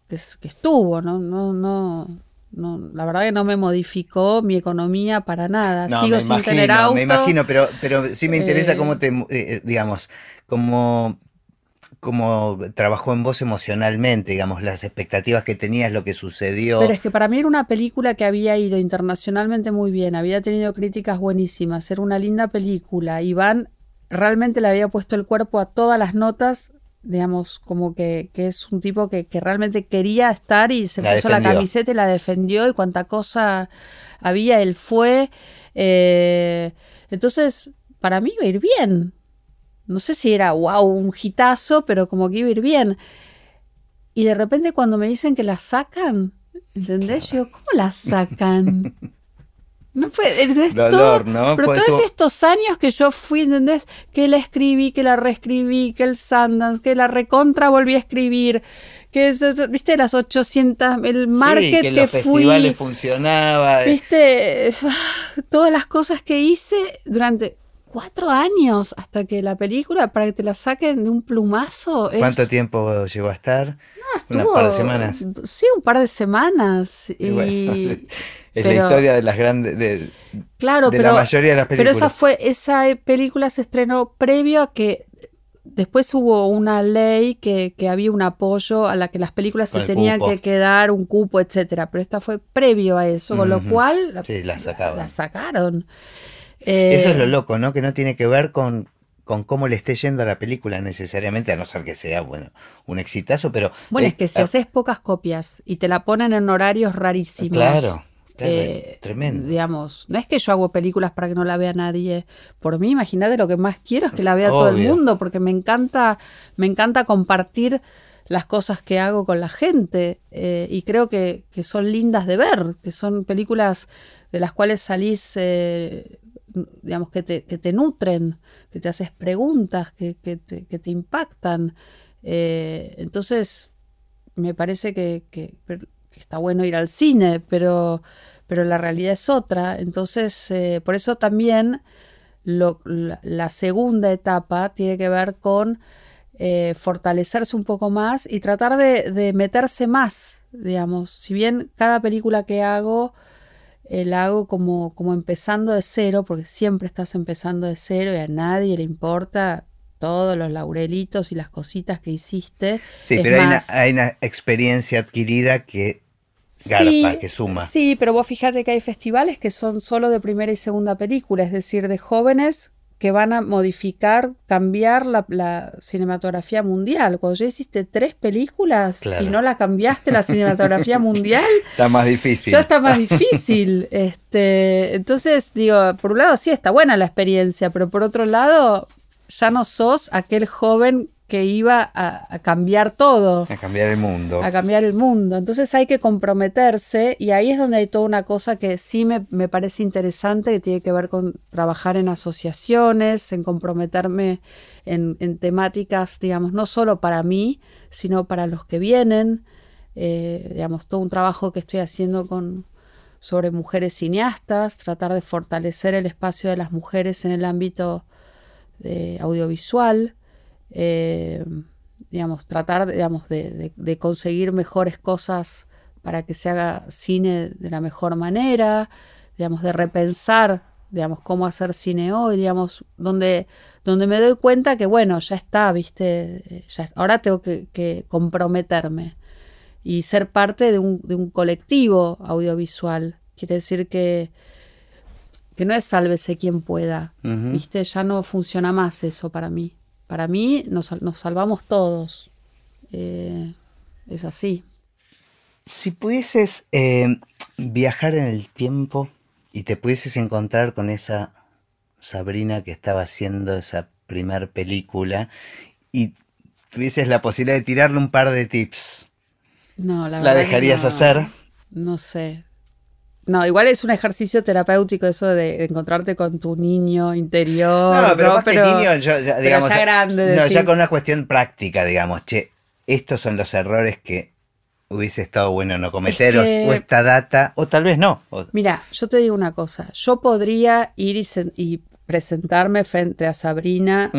que, estuvo, ¿no? No, no, no, la verdad que no me modificó mi economía para nada. Sigo sin tener auto. Me imagino, pero, pero sí me interesa cómo te, eh, eh, digamos, cómo, cómo trabajó en vos emocionalmente, digamos, las expectativas que tenías, lo que sucedió. Pero es que para mí era una película que había ido internacionalmente muy bien, había tenido críticas buenísimas, era una linda película. Iván realmente le había puesto el cuerpo a todas las notas digamos, como que, es un tipo que, realmente quería estar y se puso la camiseta y la defendió y cuánta cosa había, él fue. Eh, entonces, para mí iba a ir bien. No sé si era, wow, un hitazo, pero como que iba a ir bien. Y de repente cuando me dicen que la sacan, ¿Entendés? Yo, ¿cómo la sacan? No puede, ¿entendés? Dolor, Todo- ¿no? Pero Pues todos tú- estos años que yo fui, ¿entendés? Que la escribí, que la reescribí, que el Sundance, que la recontra volví a escribir, que viste, las 800, el market sí, que, que, los fui, festivales funcionaba. viste, todas las cosas que hice durante cuatro años hasta que la película, para que te la saquen de un plumazo. es- ¿Cuánto tiempo llegó a estar? No, par de semanas. Sí, un par de semanas. Y, Y bueno, sí, es pero- la historia de las grandes, de, claro, de pero, la mayoría de las pero películas. esa fue, esa película se estrenó previo a que después hubo una ley que, que había un apoyo a la que las películas Con se tenían cupo. que quedar, un cupo, etcétera. Pero esta fue previo a eso, con lo cual Sí, la sacaban. la sacaron. Eh, Eso es lo loco, ¿no? Que no tiene que ver con, con cómo le esté yendo a la película necesariamente, a no ser que sea, bueno, un exitazo, pero... Bueno, es que si ah, haces pocas copias y te la ponen en horarios rarísimos. Claro, claro, eh, tremendo. Digamos, no es que yo hago películas para que no la vea nadie. Por mí, imagínate lo que más quiero es que la vea todo el mundo, porque me encanta, me encanta compartir las cosas que hago con la gente eh, y creo que, que son lindas de ver, que son películas de las cuales salís, eh, digamos, que te, que te nutren, que te haces preguntas, que, que te, que te impactan. Eh, entonces, me parece que, está bueno ir al cine, pero, pero la realidad es otra. Entonces, eh, por eso también lo- la, la segunda etapa tiene que ver con eh, fortalecerse un poco más y tratar de, de meterse más, digamos. Si bien cada película que hago eh, la hago como, como empezando de cero, porque siempre estás empezando de cero y a nadie le importa todos los laurelitos y las cositas que hiciste. Sí, Es pero hay una, más- hay una experiencia adquirida que garpa, que suma. Sí, pero vos fíjate que hay festivales que son solo de primera y segunda película, es decir, de jóvenes que van a modificar, cambiar la, la cinematografía mundial. Cuando ya hiciste tres películas Claro. y no la cambiaste la cinematografía mundial, Está más difícil. ya está más difícil. Este, entonces, digo, por un lado sí está buena la experiencia, pero por otro lado, ya no sos aquel joven que iba a- a cambiar todo A cambiar el mundo. a cambiar el mundo. Entonces hay que comprometerse y ahí es donde hay toda una cosa que sí me, me parece interesante, que tiene que ver con trabajar en asociaciones, en comprometerme en, en temáticas, digamos, no solo para mí, sino para los que vienen. Eh, digamos, todo un trabajo que estoy haciendo con sobre mujeres cineastas, tratar de fortalecer el espacio de las mujeres en el ámbito de audiovisual, eh, digamos, tratar digamos, de, de- de conseguir mejores cosas para que se haga cine de la mejor manera, digamos, de repensar, digamos, cómo hacer cine hoy, digamos, donde, donde me doy cuenta que, bueno, ya está, viste, Eh, ya, ahora tengo que, que comprometerme y ser parte de un, de un colectivo audiovisual. Quiere decir que, que no es sálvese quien pueda. ¿viste? Ya no funciona más eso para mí. Para mí nos, nos salvamos todos. Eh, es así. Si pudieses eh, viajar en el tiempo y te pudieses encontrar con esa Sabrina que estaba haciendo esa primer película y tuvieses la posibilidad de tirarle un par de tips, No, la, ¿la dejarías no. hacer? No sé. No, igual es un ejercicio terapéutico eso de encontrarte con tu niño interior. No, pero ¿no? más que niño, yo, ya, pero digamos, ya grande, no, decís. ya con una cuestión práctica, digamos, che, estos son los errores que hubiese estado bueno no cometer, o- que- o, esta data, o tal vez no. o- Mira, yo te digo una cosa. Yo podría ir y, sen- y presentarme frente a Sabrina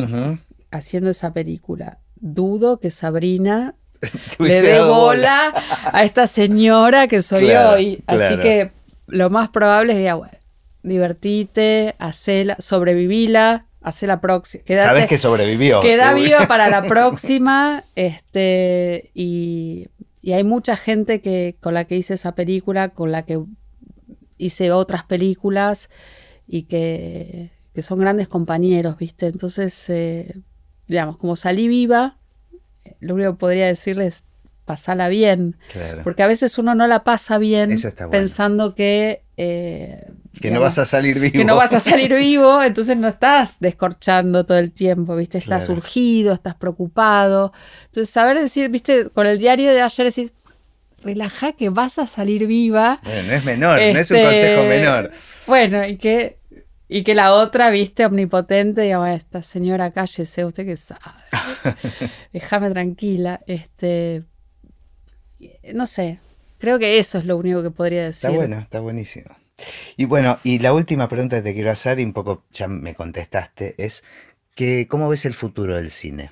haciendo esa película. Dudo que Sabrina le dé bola a esta señora que soy Claro, hoy. Así claro. que lo más probable es que, bueno, divertite, hacela, sobrevivila, hacela próxima. Sabes que sobrevivió. Queda viva para la próxima. Este, y, y hay mucha gente que, con la que hice esa película, con la que hice otras películas y que, que son grandes compañeros, ¿viste? Entonces, eh, digamos, como salí viva, lo único que podría decirles es pasala bien. Claro. Porque a veces uno no la pasa bien bueno. pensando que... eh, Que no digamos, vas a salir vivo. que no vas a salir vivo, entonces no estás descorchando todo el tiempo, ¿viste? Estás Claro. urgido, estás preocupado. Entonces, saber decir, ¿viste? Con el diario de ayer decís, relajá que vas a salir viva. Bueno, no es menor, no es un consejo Este, menor. Bueno, y que, y que la otra, viste, omnipotente, diga, "Bueno, esta señora cállese, usted que sabe. Déjame tranquila. Este, no sé, creo que eso es lo único que podría decir. Está bueno, está buenísimo. Y bueno, y la última pregunta que te quiero hacer, y un poco ya me contestaste, es que ¿cómo ves el futuro del cine?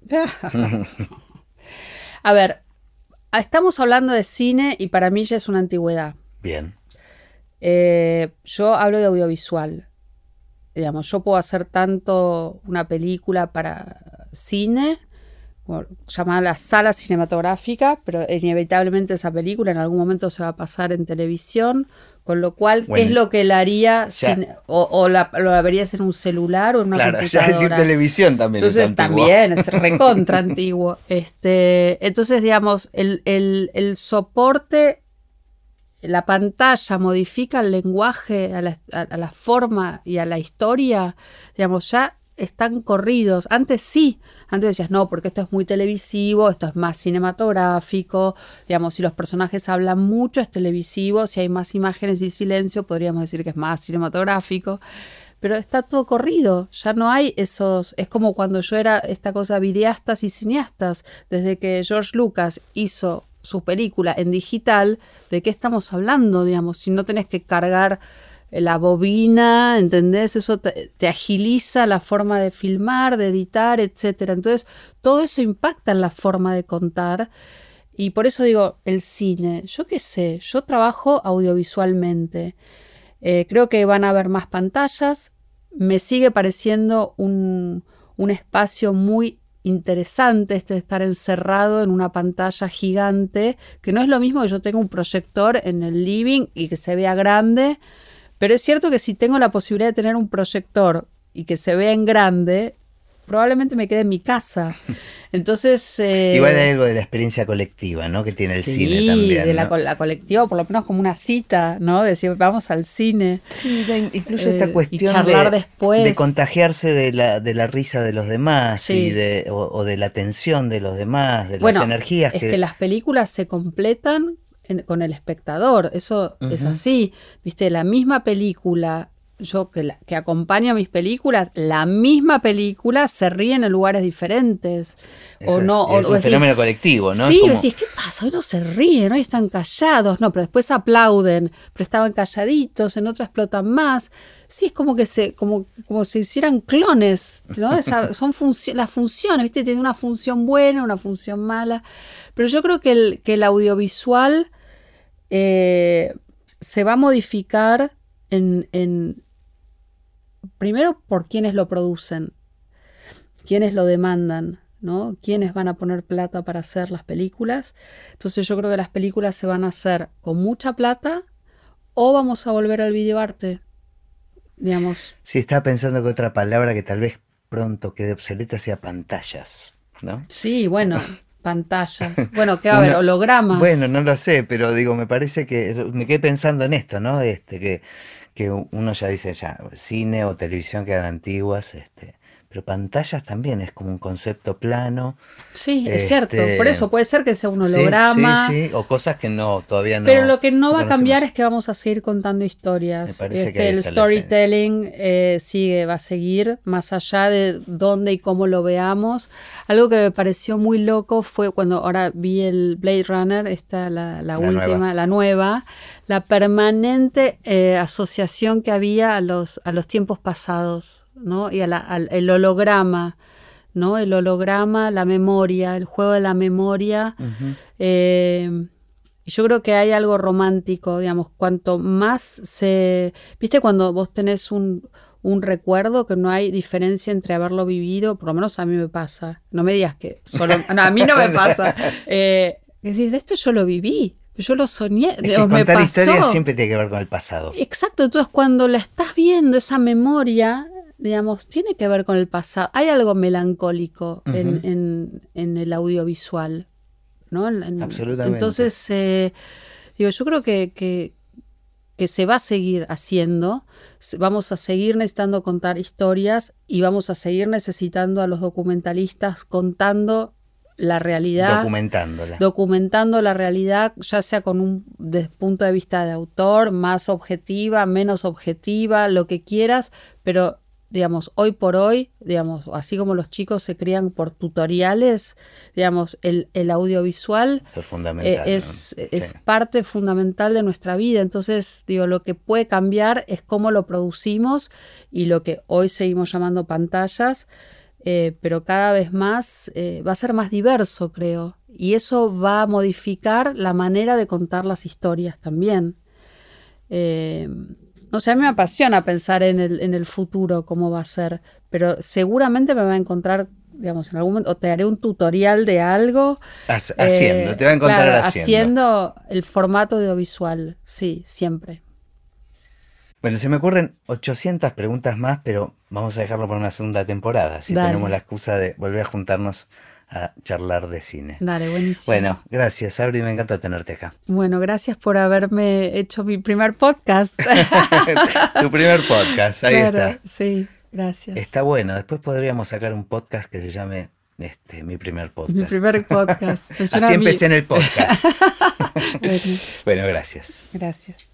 A ver, estamos hablando de cine y para mí ya es una antigüedad. Bien. Eh, yo hablo de audiovisual. Digamos, yo puedo hacer tanto una película para cine, llamada la sala cinematográfica, pero inevitablemente esa película en algún momento se va a pasar en televisión, con lo cual, ¿qué es lo que la haría? ya. sin- o o la, lo verías en un celular o en una Claro, ya computadora. decir televisión también es Entonces también es recontra antiguo. Este, entonces, digamos, el, el- el soporte, la pantalla modifica el lenguaje, a la, a- a la forma y a la historia, digamos, ya están corridos. Antes sí, antes decías, no, porque esto es muy televisivo, esto es más cinematográfico, digamos, si los personajes hablan mucho es televisivo, si hay más imágenes y silencio, podríamos decir que es más cinematográfico pero está todo corrido, ya no hay esos, es como cuando yo era esta cosa videastas y cineastas, desde que George Lucas hizo su película en digital, ¿de qué estamos hablando, digamos? Si no tenés que cargar la bobina, ¿entendés? Eso te, agiliza la forma de filmar, de editar, etcétera. Entonces, todo eso impacta en la forma de contar. Y por eso digo, el cine, yo qué sé, yo trabajo audiovisualmente. Eh, creo que van a haber más pantallas. Me sigue pareciendo un, un espacio muy interesante este de estar encerrado en una pantalla gigante, que no es lo mismo que yo tenga un proyector en el living y que se vea grande, pero es cierto que si tengo la posibilidad de tener un proyector y que se vea en grande, probablemente me quede en mi casa. Entonces... eh, Igual hay algo de la experiencia colectiva, ¿no? Que tiene el sí, cine también. de la, ¿no? co- la colectiva, por lo menos como una cita, ¿no? Decir, vamos al cine. Sí, incluso Eh, esta y cuestión charlar de, después. de contagiarse de la, de la risa de los demás Sí. y de, o, o de la tensión de los demás, de Bueno, las energías es que, que... las películas se completan en- con el espectador, eso es así. Viste, la misma película, yo que, la- que acompaño mis películas, la misma película se ríen en lugares diferentes. eso o es- no, o- es o un decís, fenómeno colectivo, ¿no? Sí, Es como- decís, ¿qué pasa? Hoy no se ríen, hoy están callados. No, pero después aplauden, pero estaban calladitos, en otra explotan más. Sí, es como que se, como, como si hicieran clones, ¿no? Esa- son funci- las funciones, ¿viste? Tiene una función buena, una función mala. Pero yo creo que el, que el audiovisual eh, se va a modificar en, en- primero por quienes lo producen, quienes lo demandan, ¿no? Quiénes van a poner plata para hacer las películas. Entonces yo creo que las películas se van a hacer con mucha plata o vamos a volver al videoarte, digamos. Sí, estaba pensando que otra palabra que tal vez pronto quede obsoleta sea pantallas, ¿no? Sí, bueno, pantallas. Bueno, ¿qué va a haber? Hologramas. Bueno, no lo sé, pero digo, me parece que me quedé pensando en esto, ¿no? Este, que, que uno ya dice ya, cine o televisión quedan antiguas, este, pero pantallas también es como un concepto plano. Sí, es este, cierto. Por eso puede ser que sea un holograma. Sí, sí, o cosas que no, todavía no. Pero lo que no va a cambiar es que vamos a seguir contando Me historias. parece Este, que el storytelling eh, sigue, va a seguir, más allá de dónde y cómo lo veamos. Algo que me pareció muy loco fue cuando ahora vi el Blade Runner, esta la, la La última, nueva. la nueva, la permanente eh, asociación que había a los, a los tiempos pasados, ¿no? Y a la- al el holograma. ¿no? El holograma, la memoria, el juego de la memoria. Eh, y yo creo que hay algo romántico, digamos, cuanto más se... ¿Viste cuando vos tenés un, un recuerdo que no hay diferencia entre haberlo vivido? Por lo menos a mí me pasa. No me digas que solo... No, a mí no me pasa. Eh, decís, esto yo lo viví, yo lo soñé, Es que contar historias siempre tiene que ver con el pasado. Exacto, entonces cuando la estás viendo, esa memoria, digamos, tiene que ver con el pasado. Hay algo melancólico en, Ujú. en- en el audiovisual, ¿no? En- en- Absolutamente. Entonces, eh, digo, yo creo que, que, que se va a seguir haciendo, vamos a seguir necesitando contar historias y vamos a seguir necesitando a los documentalistas contando la realidad. Documentándola. Documentando la realidad, ya sea con un punto de vista de autor, más objetiva, menos objetiva, lo que quieras, pero digamos, hoy por hoy, digamos, así como los chicos se crían por tutoriales, digamos, el, audiovisual es, eh, es, parte fundamental de nuestra vida. Entonces, digo, lo que puede cambiar es cómo lo producimos y lo que hoy seguimos llamando pantallas, eh, pero cada vez más eh, va a ser más diverso, creo. Y eso va a modificar la manera de contar las historias también. No sé, a mí me apasiona pensar en el, en el futuro, cómo va a ser, pero seguramente me va a encontrar, digamos, en algún momento, o te haré un tutorial de algo. Haciendo, eh, te va a encontrar haciendo. Haciendo el formato audiovisual, sí, siempre. Bueno, se me ocurren 800 preguntas más, pero vamos a dejarlo para una segunda temporada, si tenemos la excusa de volver a juntarnos a charlar de cine. Dale, buenísimo. Bueno, gracias, Abri, me encanta tenerte acá. Bueno, gracias por haberme hecho mi primer podcast. tu primer podcast, ahí está. Sí, gracias. Está bueno, después podríamos sacar un podcast que se llame este, mi primer podcast. Mi primer podcast. Así empecé en el podcast. bueno, gracias. Gracias.